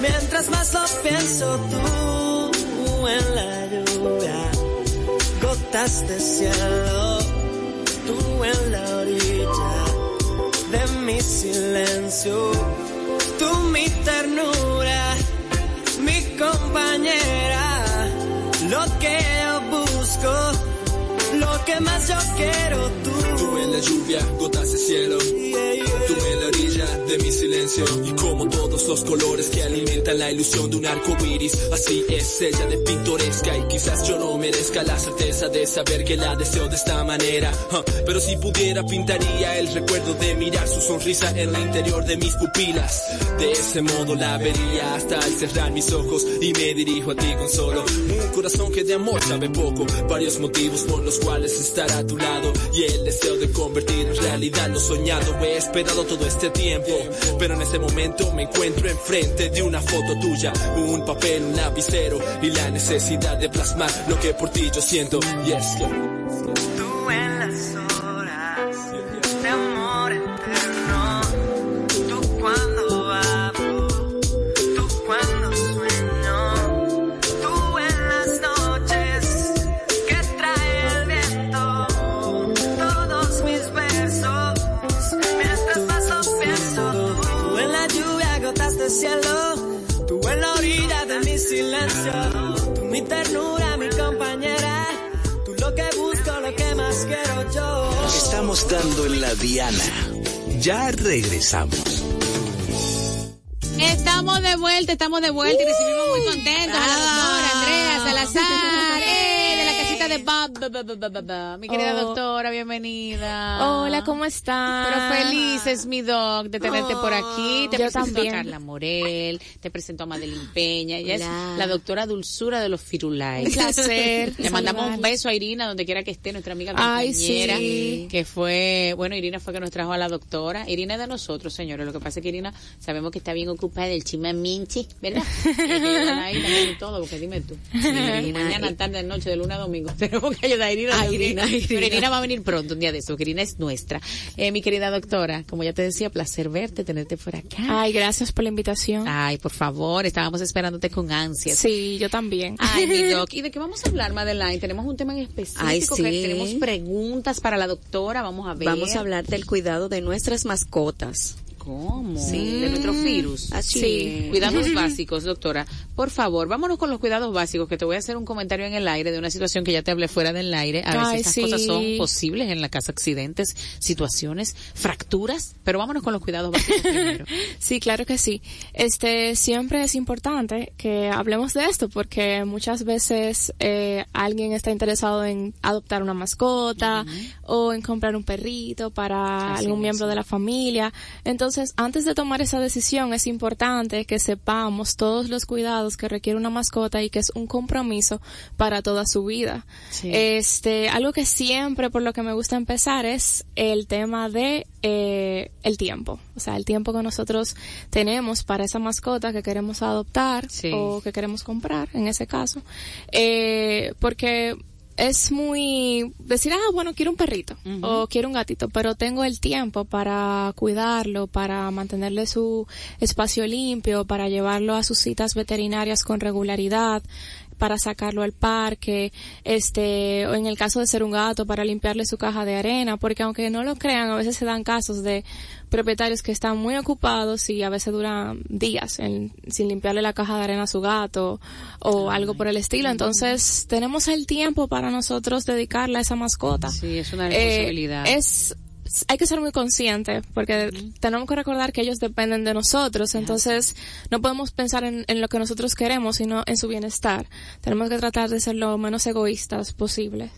mientras más lo pienso, tú en la lluvia, gotas de cielo tú en la orilla de mi silencio, tú mi ternura, que más yo quiero tú. En la lluvia, gotas de cielo. Tú en la orilla de mi silencio. Y como todos los colores que alimentan la ilusión de un arco iris. Así es ella de pintoresca. Y quizás yo no merezca la certeza de saber que la deseo de esta manera. Pero si pudiera, pintaría el recuerdo de mirar su sonrisa en el interior de mis pupilas. De ese modo la vería hasta al cerrar mis ojos. Y me dirijo a ti con solo un corazón que de amor sabe poco. Varios motivos por los cuales estar a tu lado. Y el deseo de convertir en realidad lo soñado. He esperado todo este tiempo. Pero en ese momento me encuentro enfrente de una foto tuya. Un papel, un lapicero. Y la necesidad de plasmar lo que por ti yo siento. Y es que En la Diana. Ya regresamos. Estamos de vuelta, estamos de vuelta y recibimos muy contentos a la doctora de ba, ba, ba. Mi querida Oh. doctora, bienvenida. Hola, ¿cómo están? Pero feliz es mi doc de tenerte por aquí. Te yo presento también. a Carla Morel, te presento a Madeline Peña. Ella Hola. es la doctora Dulzura de los Firulais. Un placer Le mandamos un beso a Irina, donde quiera que esté, nuestra amiga Ay, compañera. sí. Que fue, bueno, Irina fue que nos trajo a la doctora. Irina es de nosotros, señores. Lo que pasa es que Irina sabemos que está bien ocupada del chima minchi, ¿verdad? Y todo, porque dime tú. Mañana, tarde, noche, de lunes a domingo. Tenemos que ayudar a Irina. A. Irina, Irina. Pero Irina va a venir pronto, un día de eso, que Irina es nuestra. Eh, mi querida doctora, como ya te decía, placer verte, tenerte por acá. Ay, gracias por la invitación. Ay, por favor, estábamos esperándote con ansias. Sí, yo también. Ay, mi doc. ¿Y de qué vamos a hablar, Madeline? Tenemos un tema en específico. Ay, que sí. tenemos preguntas para la doctora. Vamos a ver. Vamos a hablar del cuidado de nuestras mascotas. ¿Cómo? Sí. De nuestro virus. Así Sí. Cuidados básicos, doctora. Por favor, vámonos con los cuidados básicos, que te voy a hacer un comentario en el aire de una situación que ya te hablé fuera del aire. A veces estas sí. cosas son posibles en la casa, accidentes, situaciones, fracturas, pero vámonos con los cuidados básicos primero. Sí, claro que sí. Este, siempre es importante que hablemos de esto porque muchas veces eh, alguien está interesado en adoptar una mascota o en comprar un perrito para Así algún mismo. miembro de la familia. Entonces, antes de tomar esa decisión es importante que sepamos todos los cuidados que requiere una mascota y que es un compromiso para toda su vida. Sí. Este, algo que siempre por lo que me gusta empezar es el tema de eh, el tiempo, o sea, el tiempo que nosotros tenemos para esa mascota que queremos adoptar Sí. o que queremos comprar, en ese caso, eh, porque es muy decir, ah, bueno, quiero un perrito o quiero un gatito, pero tengo el tiempo para cuidarlo, para mantenerle su espacio limpio, para llevarlo a sus citas veterinarias con regularidad, para sacarlo al parque, este, o en el caso de ser un gato, para limpiarle su caja de arena, porque aunque no lo crean, a veces se dan casos de propietarios que están muy ocupados y a veces duran días en- sin limpiarle la caja de arena a su gato o algo por el estilo. Entonces, tenemos el tiempo para nosotros dedicarle a esa mascota. Sí, es una Eh, responsabilidad. es hay que ser muy consciente porque tenemos que recordar que ellos dependen de nosotros, entonces no podemos pensar en, en lo que nosotros queremos, sino en su bienestar. Tenemos que tratar de ser lo menos egoístas posible.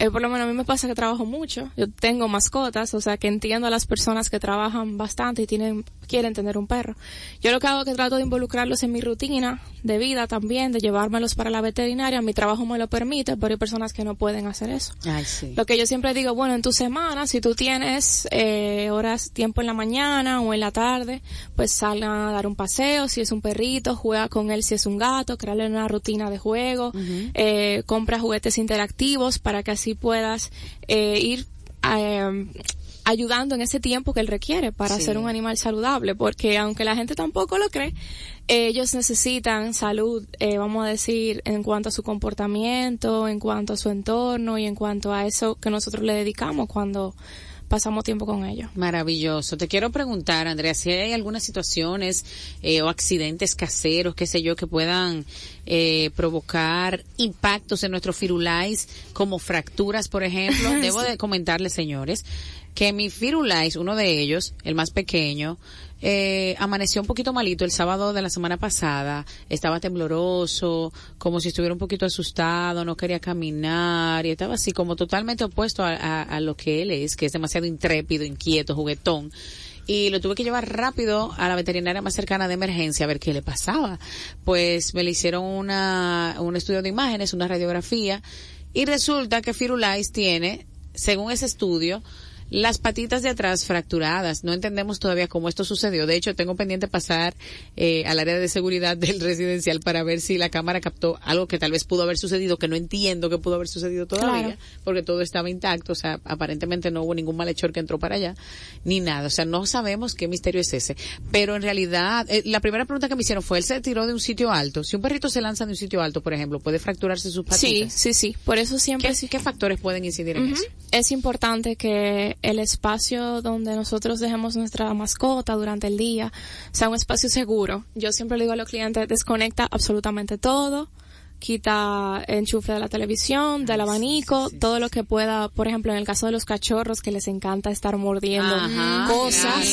Eh, por lo menos a mí me pasa que trabajo mucho, yo tengo mascotas, o sea que entiendo a las personas que trabajan bastante y tienen quieren tener un perro. Yo lo que hago es que trato de involucrarlos en mi rutina de vida también, de llevármelos para la veterinaria, mi trabajo me lo permite, pero hay personas que no pueden hacer eso. Ay, sí. Lo que yo siempre digo, bueno, en tu semana, si tú tienes eh, horas, tiempo en la mañana o en la tarde, pues salgan a dar un paseo, si es un perrito, juega con él si es un gato, crearle una rutina de juego, eh, compra juguetes interactivos para que así puedas eh, ir eh, ayudando en ese tiempo que él requiere para Sí. ser un animal saludable, porque aunque la gente tampoco lo cree, ellos necesitan salud, eh, vamos a decir, en cuanto a su comportamiento, en cuanto a su entorno y en cuanto a eso que nosotros le dedicamos cuando pasamos tiempo con ellos. Maravilloso. Te quiero preguntar, Andrea, si hay algunas situaciones eh, o accidentes caseros, qué sé yo, que puedan eh, provocar impactos en nuestro firulais, como fracturas, por ejemplo. Debo de comentarles, señores, que mi firulais, uno de ellos, el más pequeño, eh, amaneció un poquito malito el sábado de la semana pasada, estaba tembloroso, como si estuviera un poquito asustado, no quería caminar y estaba así como totalmente opuesto a, a- a lo que él es, que es demasiado intrépido, inquieto, juguetón. Y lo tuve que llevar rápido a la veterinaria más cercana de emergencia a ver qué le pasaba. Pues me le hicieron una, un estudio de imágenes, una radiografía, y resulta que Firulais tiene, según ese estudio, las patitas de atrás fracturadas. No entendemos todavía cómo esto sucedió. De hecho, tengo pendiente pasar eh, al área de seguridad del residencial para ver si la cámara captó algo que tal vez pudo haber sucedido, que no entiendo que pudo haber sucedido todavía, Claro. porque todo estaba intacto. O sea, aparentemente no hubo ningún malhechor que entró para allá, ni nada. O sea, no sabemos qué misterio es ese. Pero en realidad, eh, la primera pregunta que me hicieron fue, él se tiró de un sitio alto. Si un perrito se lanza de un sitio alto, por ejemplo, puede fracturarse sus Sí, patitas. sí, sí. Por eso siempre ¿Qué, qué factores pueden incidir en eso? Es importante que el espacio donde nosotros dejemos nuestra mascota durante el día sea un espacio seguro. Yo siempre le digo a los clientes, desconecta absolutamente todo, quita enchufe de la televisión, del abanico, todo lo que pueda, por ejemplo, en el caso de los cachorros que les encanta estar mordiendo Ajá, cosas,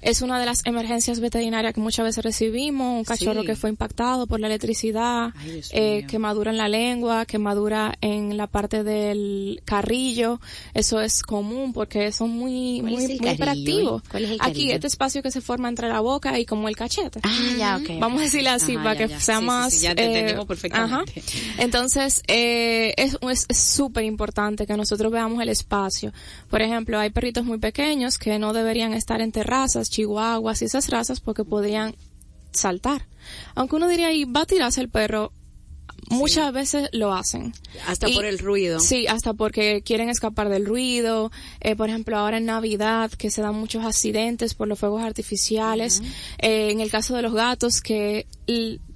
es una de las emergencias veterinarias que muchas veces recibimos, un cachorro Sí. que fue impactado por la electricidad, Ay, eh, quemadura en la lengua, quemadura en la parte del carrillo, eso es común porque son muy, ¿Cuál muy, muy hiperactivos. Aquí este espacio que se forma entre la boca y como el cachete. Ah, ya, ok. Vamos a decirle así Ajá, para ya, que sea Sí, sí, más. sí, ya te eh, perfectamente. ajá. Entonces, eh, es súper importante que nosotros veamos el espacio. Por ejemplo, hay perritos muy pequeños que no deberían estar en terrazas, chihuahuas y esas razas porque podrían saltar. Aunque uno diría, y va a tirarse el perro, muchas veces lo hacen. Hasta Y- por el ruido. Sí, hasta porque quieren escapar del ruido. Eh, por ejemplo, ahora en Navidad, que se dan muchos accidentes por los fuegos artificiales. Eh, en el caso de los gatos, que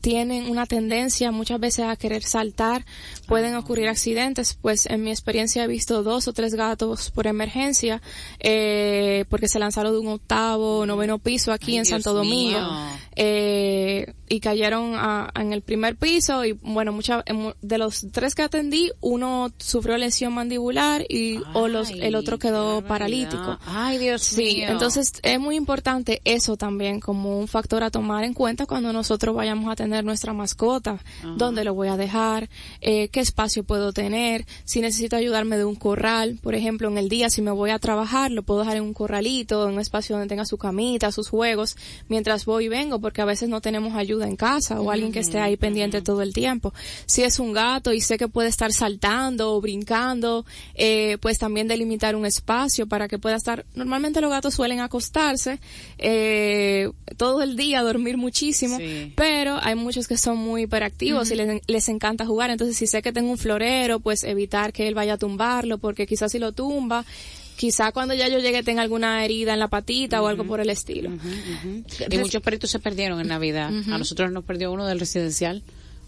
tienen una tendencia muchas veces a querer saltar, pueden ocurrir accidentes. Pues en mi experiencia he visto dos o tres gatos por emergencia, eh, porque se lanzaron de un octavo, noveno piso aquí Ay, en Dios Santo Domingo. Eh, y cayeron a- en el primer piso y bueno, mucha, en mu- de los tres que atendí, uno sufrió lesión mandibular y o los, el otro quedó paralítico. Ay, Dios Sí, mío. entonces es muy importante eso también como un factor a tomar en cuenta cuando nosotros vayamos a tener nuestra mascota. ¿Dónde lo voy a dejar? Eh, ¿Qué espacio puedo tener? Si necesito ayudarme de un corral, por ejemplo, en el día si me voy a trabajar, lo puedo dejar en un corralito, en un espacio donde tenga su camita, sus juegos, mientras voy y vengo, porque a veces no tenemos ayuda en casa o alguien que esté ahí pendiente todo el tiempo. Si es un gato y sé que puede estar saltando o brincando, eh, pues también delimitar un espacio para que pueda estar. Normalmente los gatos suelen acostarse eh, todo el día, dormir muchísimo, Sí. pero hay muchos que son muy hiperactivos y les, les encanta jugar. Entonces, si sé que tengo un florero, pues evitar que él vaya a tumbarlo, porque quizás si lo tumba, quizá cuando ya yo llegue tenga alguna herida en la patita o algo por el estilo. Y muchos perritos se perdieron en Navidad. A nosotros nos perdió uno del residencial.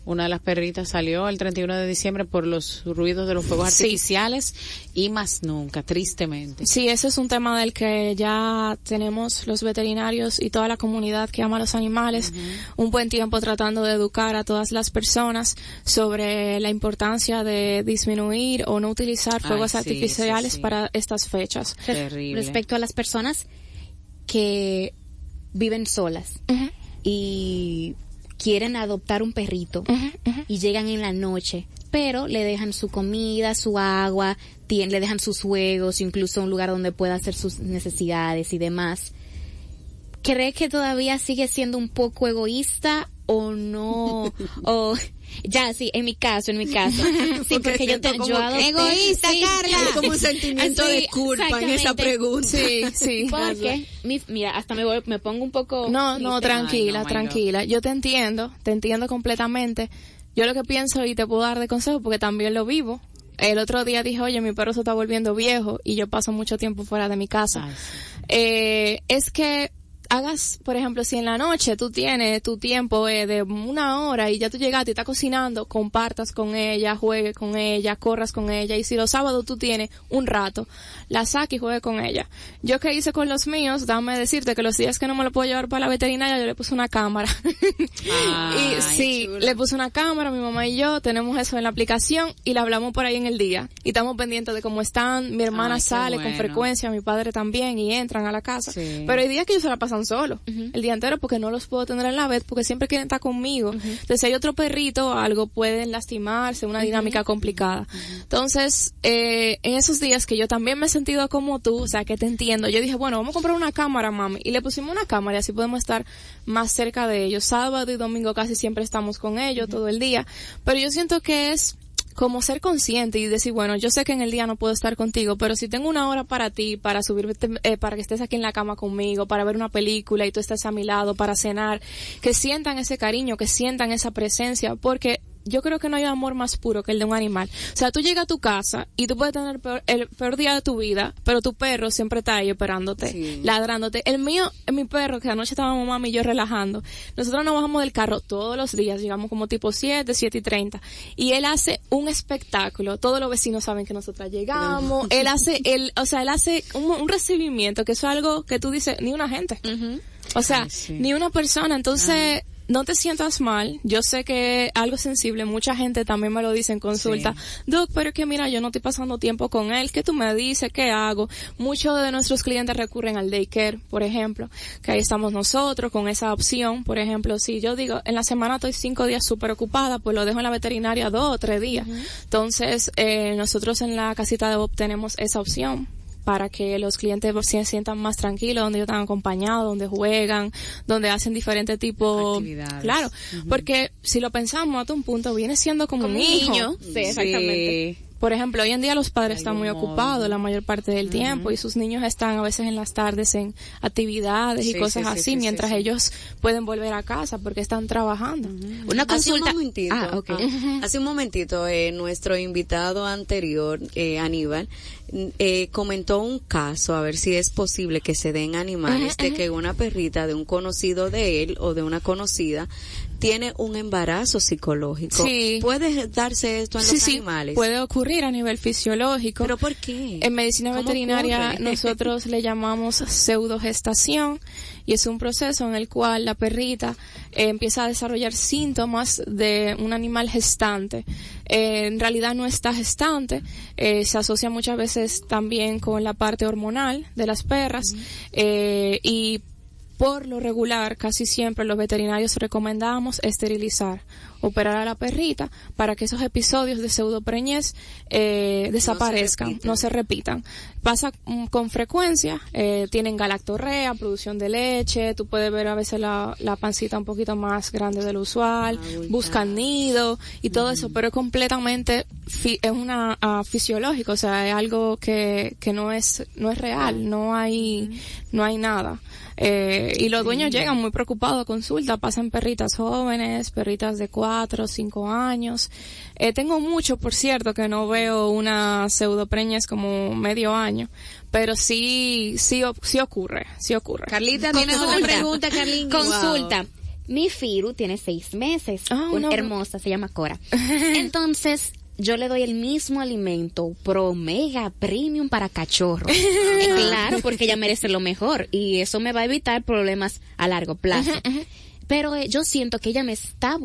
Una de las perritas salió el 31 de diciembre por los ruidos de los fuegos Sí. artificiales y más nunca, tristemente. Sí, ese es un tema del que ya tenemos los veterinarios y toda la comunidad que ama a los animales un buen tiempo tratando de educar a todas las personas sobre la importancia de disminuir o no utilizar Ay, fuegos sí, artificiales sí, sí. para estas fechas. Respecto a las personas que viven solas y quieren adoptar un perrito y llegan en la noche, pero le dejan su comida, su agua, tien- le dejan sus juegos, incluso un lugar donde pueda hacer sus necesidades y demás. ¿Cree que todavía sigue siendo un poco egoísta o no? o ya sí, en mi caso, en mi caso. Sí, Porque porque, yo te como yo adopté- Egoísta, sí. Carla. Hay como un sentimiento de culpa en esa pregunta. Sí, sí. Porque, mi- mira, hasta me, voy- me pongo un poco... No, no, triste. tranquila, Ay, no, my tranquila. Yo te entiendo, te entiendo completamente. Yo lo que pienso y te puedo dar de consejo porque también lo vivo. El otro día dije, oye, mi perro se está volviendo viejo y yo paso mucho tiempo fuera de mi casa. Eh, es que hagas, por ejemplo, si en la noche tú tienes tu tiempo eh, de una hora y ya tú llegaste y estás cocinando, compartas con ella, juegues con ella, corras con ella y si los sábados tú tienes un rato, la saques y juegue con ella. Yo que hice con los míos, dame decirte que los días que no me lo puedo llevar para la veterinaria yo le puse una cámara. y sí, le puse una cámara, mi mamá y yo tenemos eso en la aplicación y la hablamos por ahí en el día y estamos pendientes de cómo están. Mi hermana Ay, sale con frecuencia, mi padre también y entran a la casa. Sí. Pero hay días que ellos se la pasan solo, el día entero porque no los puedo tener en la vez porque siempre quieren estar conmigo. Entonces si hay otro perrito o algo pueden lastimarse, una dinámica complicada. Entonces, eh, en esos días que yo también me he sentido como tú, o sea, que te entiendo, yo dije, bueno, vamos a comprar una cámara, mami. Y le pusimos una cámara y así podemos estar más cerca de ellos. Sábado y domingo casi siempre estamos con ellos todo el día. Pero yo siento que es como ser consciente y decir, bueno, yo sé que en el día no puedo estar contigo, pero si tengo una hora para ti, para subirte, eh, para que estés aquí en la cama conmigo, para ver una película y tú estés a mi lado, para cenar, que sientan ese cariño, que sientan esa presencia, porque yo creo que no hay amor más puro que el de un animal. O sea, tú llegas a tu casa y tú puedes tener el peor, el peor día de tu vida, pero tu perro siempre está ahí esperándote, ladrándote. El mío, mi perro, que anoche estábamos mami y yo relajando, nosotros nos bajamos del carro todos los días, llegamos como tipo 7, 7 y 30, y él hace un espectáculo, todos los vecinos saben que nosotras llegamos, él hace, él, o sea, él hace un, un recibimiento, que eso es algo que tú dices, ni una gente. O sea, ni una persona. Entonces, no te sientas mal. Yo sé que algo sensible. Mucha gente también me lo dice en consulta. Doc, pero es que mira, yo no estoy pasando tiempo con él. ¿Qué tú me dices? ¿Qué hago? Muchos de nuestros clientes recurren al daycare, por ejemplo, que ahí estamos nosotros con esa opción. Por ejemplo, si yo digo, en la semana estoy cinco días súper ocupada, pues lo dejo en la veterinaria dos o tres días. Entonces, eh, nosotros en la casita de Bob tenemos esa opción para que los clientes se sientan más tranquilos, donde ellos están acompañados, donde juegan, donde hacen diferentes tipos, Actividades. claro, porque si lo pensamos hasta un punto viene siendo como, Como un un hijo, niño. Sí, exactamente. Por ejemplo, hoy en día los padres están muy modo. ocupados la mayor parte del tiempo y sus niños están a veces en las tardes en actividades y cosas sí, sí, así, sí, mientras sí, sí. ellos pueden volver a casa porque están trabajando. Una Hace un consulta. momentito, Ah, ok. ah, hace un momentito, eh, nuestro invitado anterior, eh, Aníbal, eh, comentó un caso, a ver si es posible que se den animales, de que una perrita de un conocido de él o de una conocida tiene un embarazo psicológico. Sí. ¿Puede darse esto en Sí, los sí, animales? puede ocurrir a nivel fisiológico. ¿Pero por qué? En medicina ¿Cómo veterinaria ocurre? nosotros le llamamos pseudogestación y es un proceso en el cual la perrita eh, empieza a desarrollar síntomas de un animal gestante. Eh, en realidad no está gestante, eh, se asocia muchas veces también con la parte hormonal de las perras y por lo regular, casi siempre los veterinarios recomendamos esterilizar, operar a la perrita para que esos episodios de pseudopreñez eh, desaparezcan, no se repitan. Pasa mm, con frecuencia, eh, tienen galactorrea, producción de leche, tú puedes ver a veces la, la pancita un poquito más grande de lo usual, buscan nido y todo eso, pero es completamente, fi- es una ah, fisiológico, o sea, es algo que, que no es, no es real, no hay, no hay nada. Eh, y los dueños llegan muy preocupados a consulta, pasan perritas jóvenes, perritas de cuatro, cinco años. Eh, tengo mucho, por cierto, que no veo una pseudopreñez como medio año, pero sí, sí, o- sí ocurre, sí ocurre. Carlita, ¿tienes otra pregunta, Carlín? Consulta. Mi Firu tiene seis meses, Ah, una no. hermosa, se llama Cora. Entonces, yo le doy el mismo alimento pro mega premium para cachorro. Eh, claro, porque ella merece lo mejor y eso me va a evitar problemas a largo plazo. Pero eh, yo siento que ella me está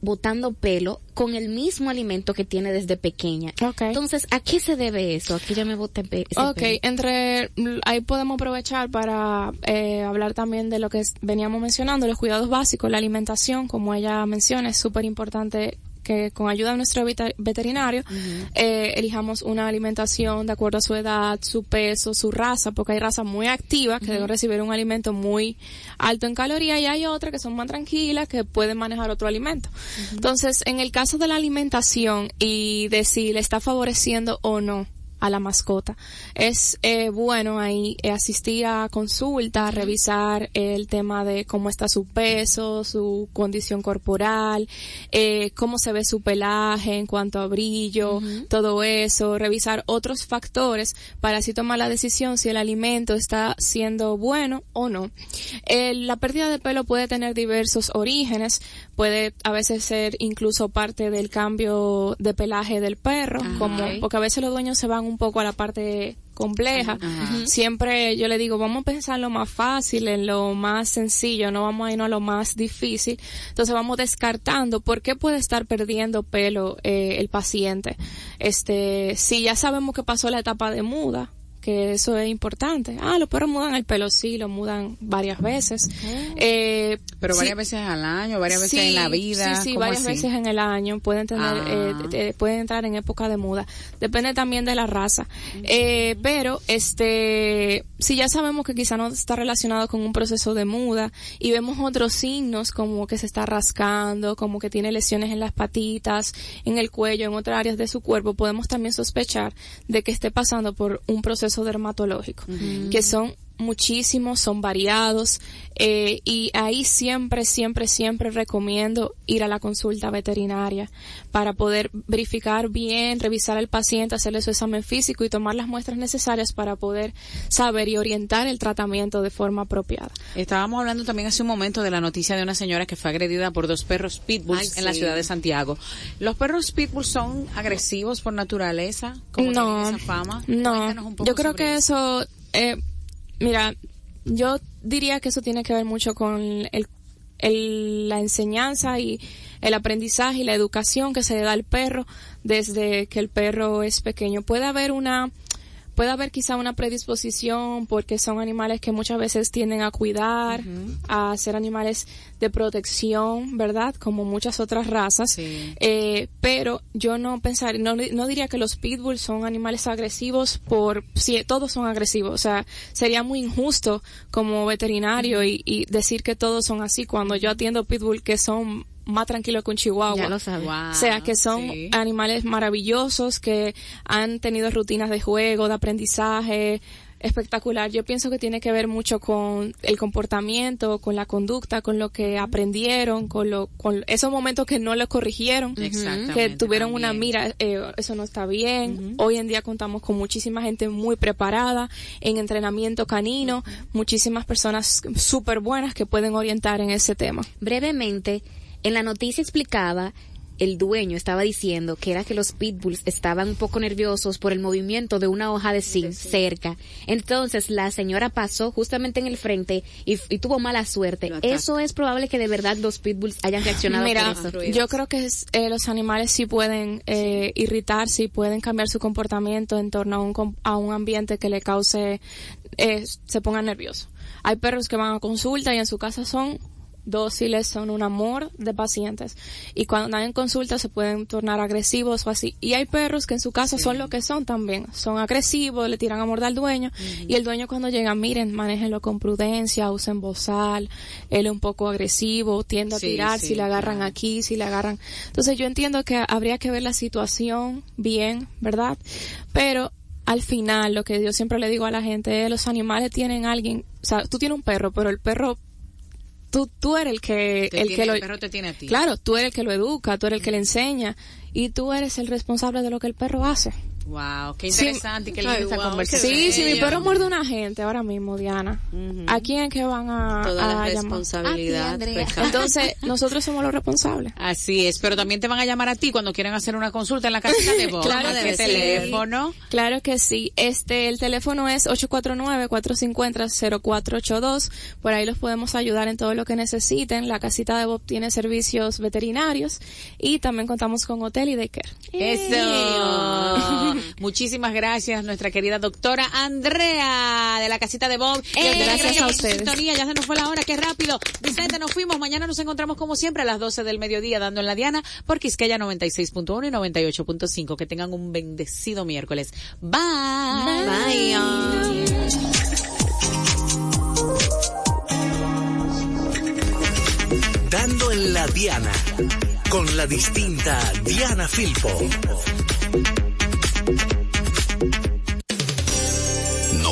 botando pelo con el mismo alimento que tiene desde pequeña. Ok. Entonces, ¿a qué se debe eso? ¿A qué ella me bote pe Ok, pelo? entre ahí podemos aprovechar para eh, hablar también de lo que veníamos mencionando, los cuidados básicos, la alimentación, como ella menciona, es súper importante que con ayuda de nuestro veterinario eh, elijamos una alimentación de acuerdo a su edad, su peso, su raza, porque hay razas muy activas que deben recibir un alimento muy alto en calorías y hay otras que son más tranquilas que pueden manejar otro alimento. Entonces, en el caso de la alimentación y de si le está favoreciendo o no a la mascota. Es eh, bueno ahí eh, asistir a consulta, revisar el tema de cómo está su peso, su condición corporal, eh, cómo se ve su pelaje en cuanto a brillo, todo eso, revisar otros factores para así tomar la decisión si el alimento está siendo bueno o no. Eh, la pérdida de pelo puede tener diversos orígenes, puede a veces ser incluso parte del cambio de pelaje del perro, como porque a veces los dueños se van un poco a la parte compleja. Siempre yo le digo, vamos a pensar en lo más fácil, en lo más sencillo, no vamos a irnos a lo más difícil. Entonces vamos descartando por qué puede estar perdiendo pelo eh, el paciente. Este, si ya sabemos que pasó la etapa de muda, que eso es importante. Ah, los perros mudan el pelo, sí, lo mudan varias veces. Eh, Pero sí, varias veces al año, varias veces Sí, en la vida. Sí, sí, ¿cómo varias así? veces en el año pueden tener, Ah. eh, eh, pueden entrar en época de muda. Depende también de la raza. Eh, pero, este, si ya sabemos que quizá no está relacionado con un proceso de muda y vemos otros signos como que se está rascando, como que tiene lesiones en las patitas, en el cuello, en otras áreas de su cuerpo, podemos también sospechar de que esté pasando por un proceso dermatológico, que son muchísimos, son variados, eh, y ahí siempre, siempre, siempre recomiendo ir a la consulta veterinaria para poder verificar bien, revisar al paciente, hacerle su examen físico y tomar las muestras necesarias para poder saber y orientar el tratamiento de forma apropiada. Estábamos hablando también hace un momento de la noticia de una señora que fue agredida por dos perros pitbulls Ay, en la ciudad de Santiago. ¿Los perros pitbulls son agresivos por naturaleza? ¿Cómo No, tienen esa fama? no. Cuéntanos un poco Yo creo que eso, eh, mira, yo diría que eso tiene que ver mucho con el, el- la enseñanza y el aprendizaje y la educación que se le da al perro desde que el perro es pequeño. Puede haber una puede haber quizá una predisposición porque son animales que muchas veces tienden a cuidar, a ser animales de protección, ¿verdad? Como muchas otras razas. Sí. Eh, pero yo no pensar, no, no diría que los pitbulls son animales agresivos por, si todos son agresivos. O sea, sería muy injusto como veterinario y, y decir que todos son así cuando yo atiendo pitbull que son más tranquilos que un chihuahua. Ya lo sabes. Wow, O sea, que son sí. animales maravillosos que han tenido rutinas de juego, de aprendizaje espectacular. Yo pienso que tiene que ver mucho con el comportamiento, con la conducta, con lo que aprendieron, con lo, con esos momentos que no lo corrigieron, Exactamente, que tuvieron una mira, eh, eso no está bien. Hoy en día contamos con muchísima gente muy preparada en entrenamiento canino, muchísimas personas súper buenas que pueden orientar en ese tema. Brevemente, en la noticia explicaba, el dueño estaba diciendo que era que los pitbulls estaban un poco nerviosos por el movimiento de una hoja de zinc cerca. Entonces la señora pasó justamente en el frente y, y tuvo mala suerte. Eso es probable que de verdad los pitbulls hayan reaccionado Mira, por eso. yo creo que es- eh, los animales sí pueden eh, irritarse y pueden cambiar su comportamiento en torno a un, com- a un ambiente que le cause, eh, se ponga nervioso. Hay perros que van a consulta y en su casa son dóciles, son un amor de pacientes. Y cuando están en consulta se pueden tornar agresivos o así. Y hay perros que en su casa son lo que son también. Son agresivos, le tiran amor al dueño. Y el dueño cuando llega, miren, manéjenlo con prudencia, usen bozal. Él es un poco agresivo, tiende a Sí, tirar sí, si le agarran claro. aquí, si le agarran. Entonces yo entiendo que habría que ver la situación bien, ¿verdad? Pero al final lo que yo siempre le digo a la gente es los animales tienen alguien, o sea, tú tienes un perro, pero el perro tú tú eres el que Te el tiene- que lo el perro te tiene a ti. Claro, tú eres el que lo educa, tú eres el que le enseña y tú eres el responsable de lo que el perro hace. Wow, qué Sí. interesante y qué linda esta wow, conversación. Sí, si mi perro muerde una gente ahora mismo, Diana, ¿a quién es que van a, Toda a la llamar? responsabilidad. Ti. Entonces, nosotros somos los responsables. Así es, pero también te van a llamar a ti cuando quieran hacer una consulta en la casita de voz. Claro ¿Qué que sí. teléfono? Claro que sí. Este, el teléfono es 849-450-0482. Por ahí los podemos ayudar en todo lo que necesiten. La casita de Bob tiene servicios veterinarios y también contamos con hotel y daycare. Eso. Muchísimas gracias, nuestra querida doctora Andrea de la casita de Bob. Eh, gracias a ustedes. sintonía. Ya se nos fue la hora, qué rápido. Vicente, nos fuimos. Mañana nos encontramos como siempre a las 12 del mediodía dando en la Diana por Quisqueya 96.1 y 98.5. Que tengan un bendecido miércoles. Bye. Bye. Dando en la Diana. Con la distinta Diana Filpo.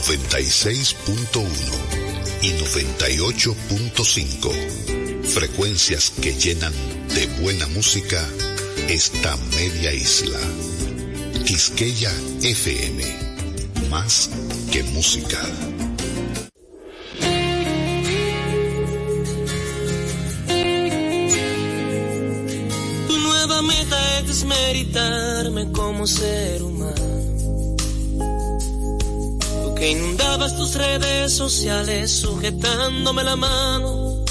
96.1 y 98.5. Frecuencias que llenan de buena música esta media isla. Quisqueya FM. Más que música. Tu nueva meta es desmeritarme como ser humano. Inundabas tus redes sociales sujetándome la mano.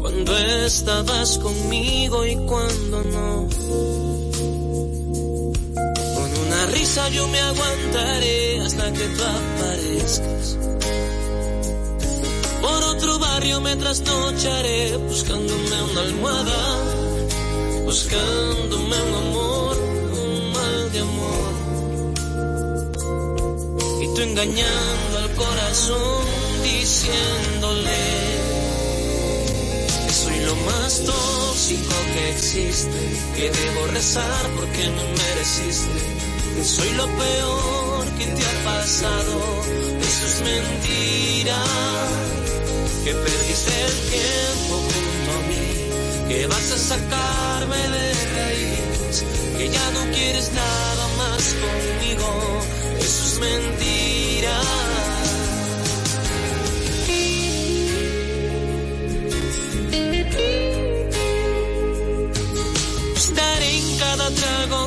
Cuando estabas conmigo y cuando no. Con una risa yo me aguantaré hasta que tú aparezcas. Por otro barrio me trasnocharé buscándome una almohada buscándome un amor, engañando al corazón, diciéndole que soy lo más tóxico que existe, que debo rezar porque me mereciste, que soy lo peor que te ha pasado, eso es mentira, que perdiste el tiempo junto a mí que vas a sacarme de raíz, que ya no quieres nada más conmigo,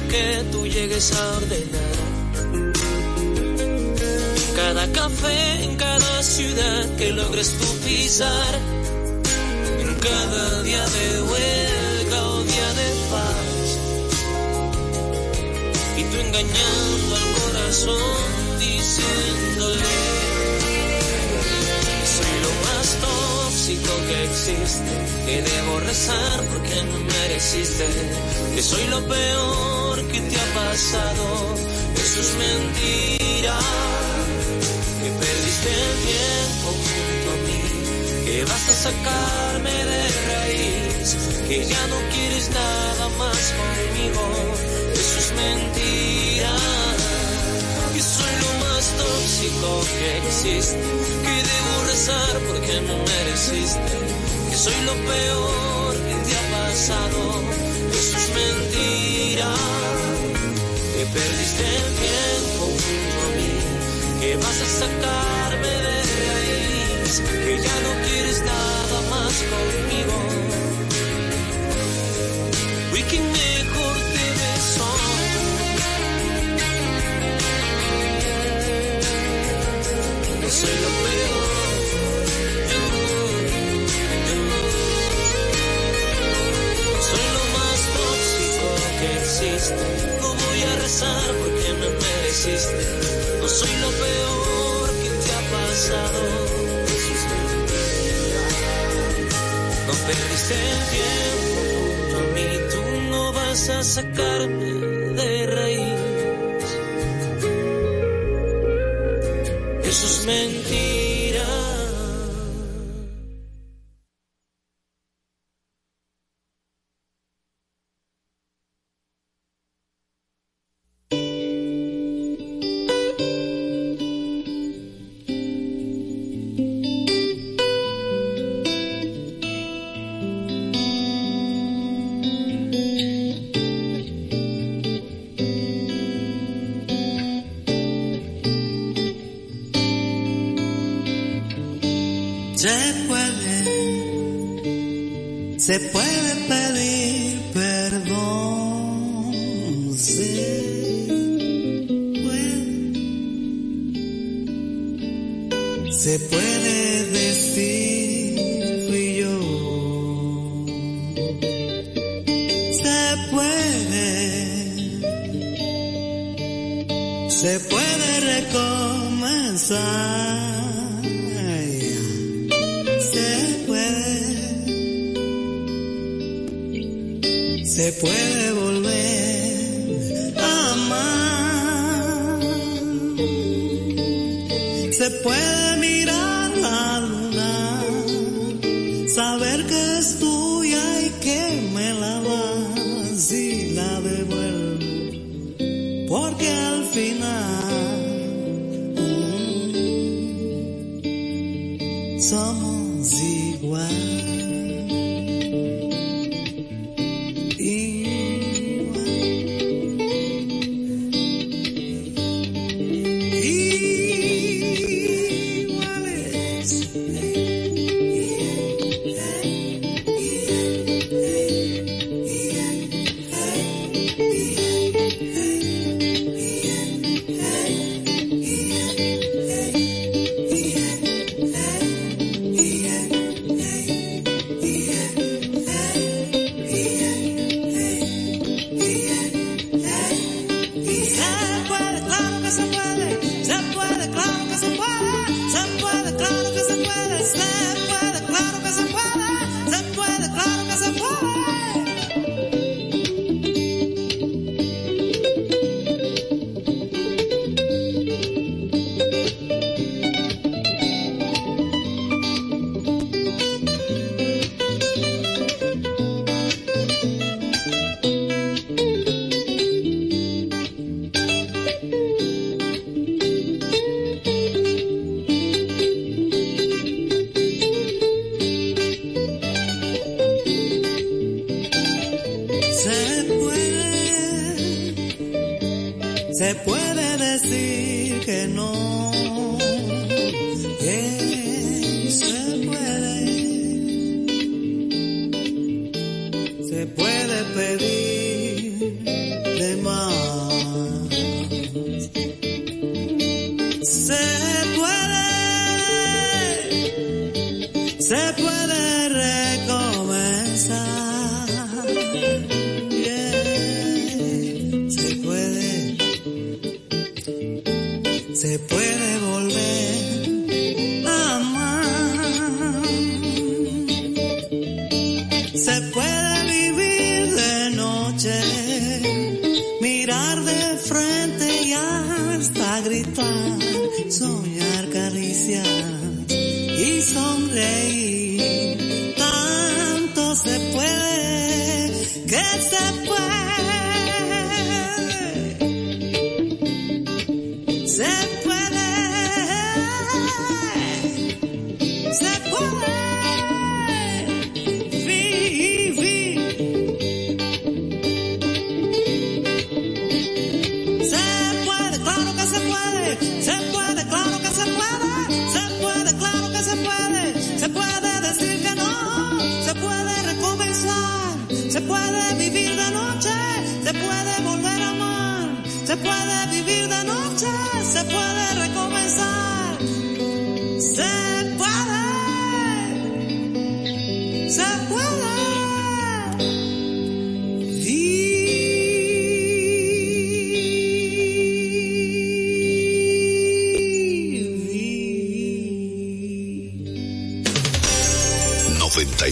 que tú llegues a ordenar. En cada café, en cada ciudad que logres tú pisar en cada día de huelga o día de paz. Y tú engañando al corazón, existe, que debo rezar porque no mereciste, que soy lo peor que te ha pasado, eso es mentira, que perdiste el tiempo junto a mí que vas a sacarme de raíz, que ya no quieres nada más conmigo, eso es mentira, que soy lo más tóxico que existe, que debo rezar porque no mereciste, soy lo peor que te ha pasado, eso es mentira, que perdiste el tiempo junto a mí, que vas a sacarme de raíz, que ya no quieres nada más conmigo. Y que mejor No voy a rezar porque me mereciste. No soy lo peor que te ha pasado. No perdiste el tiempo junto a mí. Tú no vas a sacarme Se puede, se puede pedir perdón. Se puede, se puede decir fui yo. Se puede, se puede recomenzar. se puede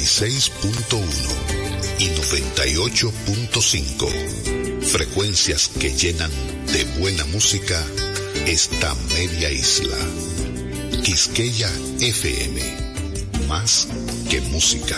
6.1 y 98.5. Frecuencias que llenan de buena música esta media isla. Quisqueya FM. Más que música.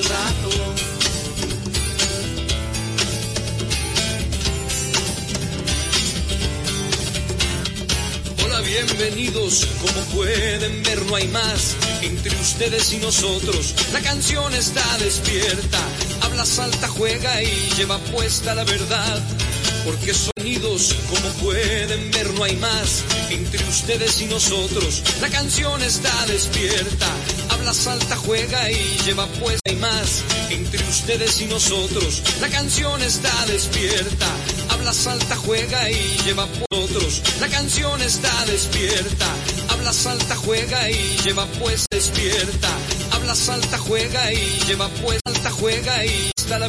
Bienvenidos. Como pueden ver, no hay más entre ustedes y nosotros. La canción está despierta, habla, salta, juega y lleva puesta la verdad. Porque sonidos, como pueden ver, no hay más entre ustedes y nosotros. La canción está despierta, habla, salta, juega y lleva puesta y más entre ustedes y nosotros. La canción está despierta, habla, salta, juega y lleva nosotros. La canción está despierta, habla, salta, juega y lleva pues despierta. Habla, salta, juega y lleva pues salta, juega y está la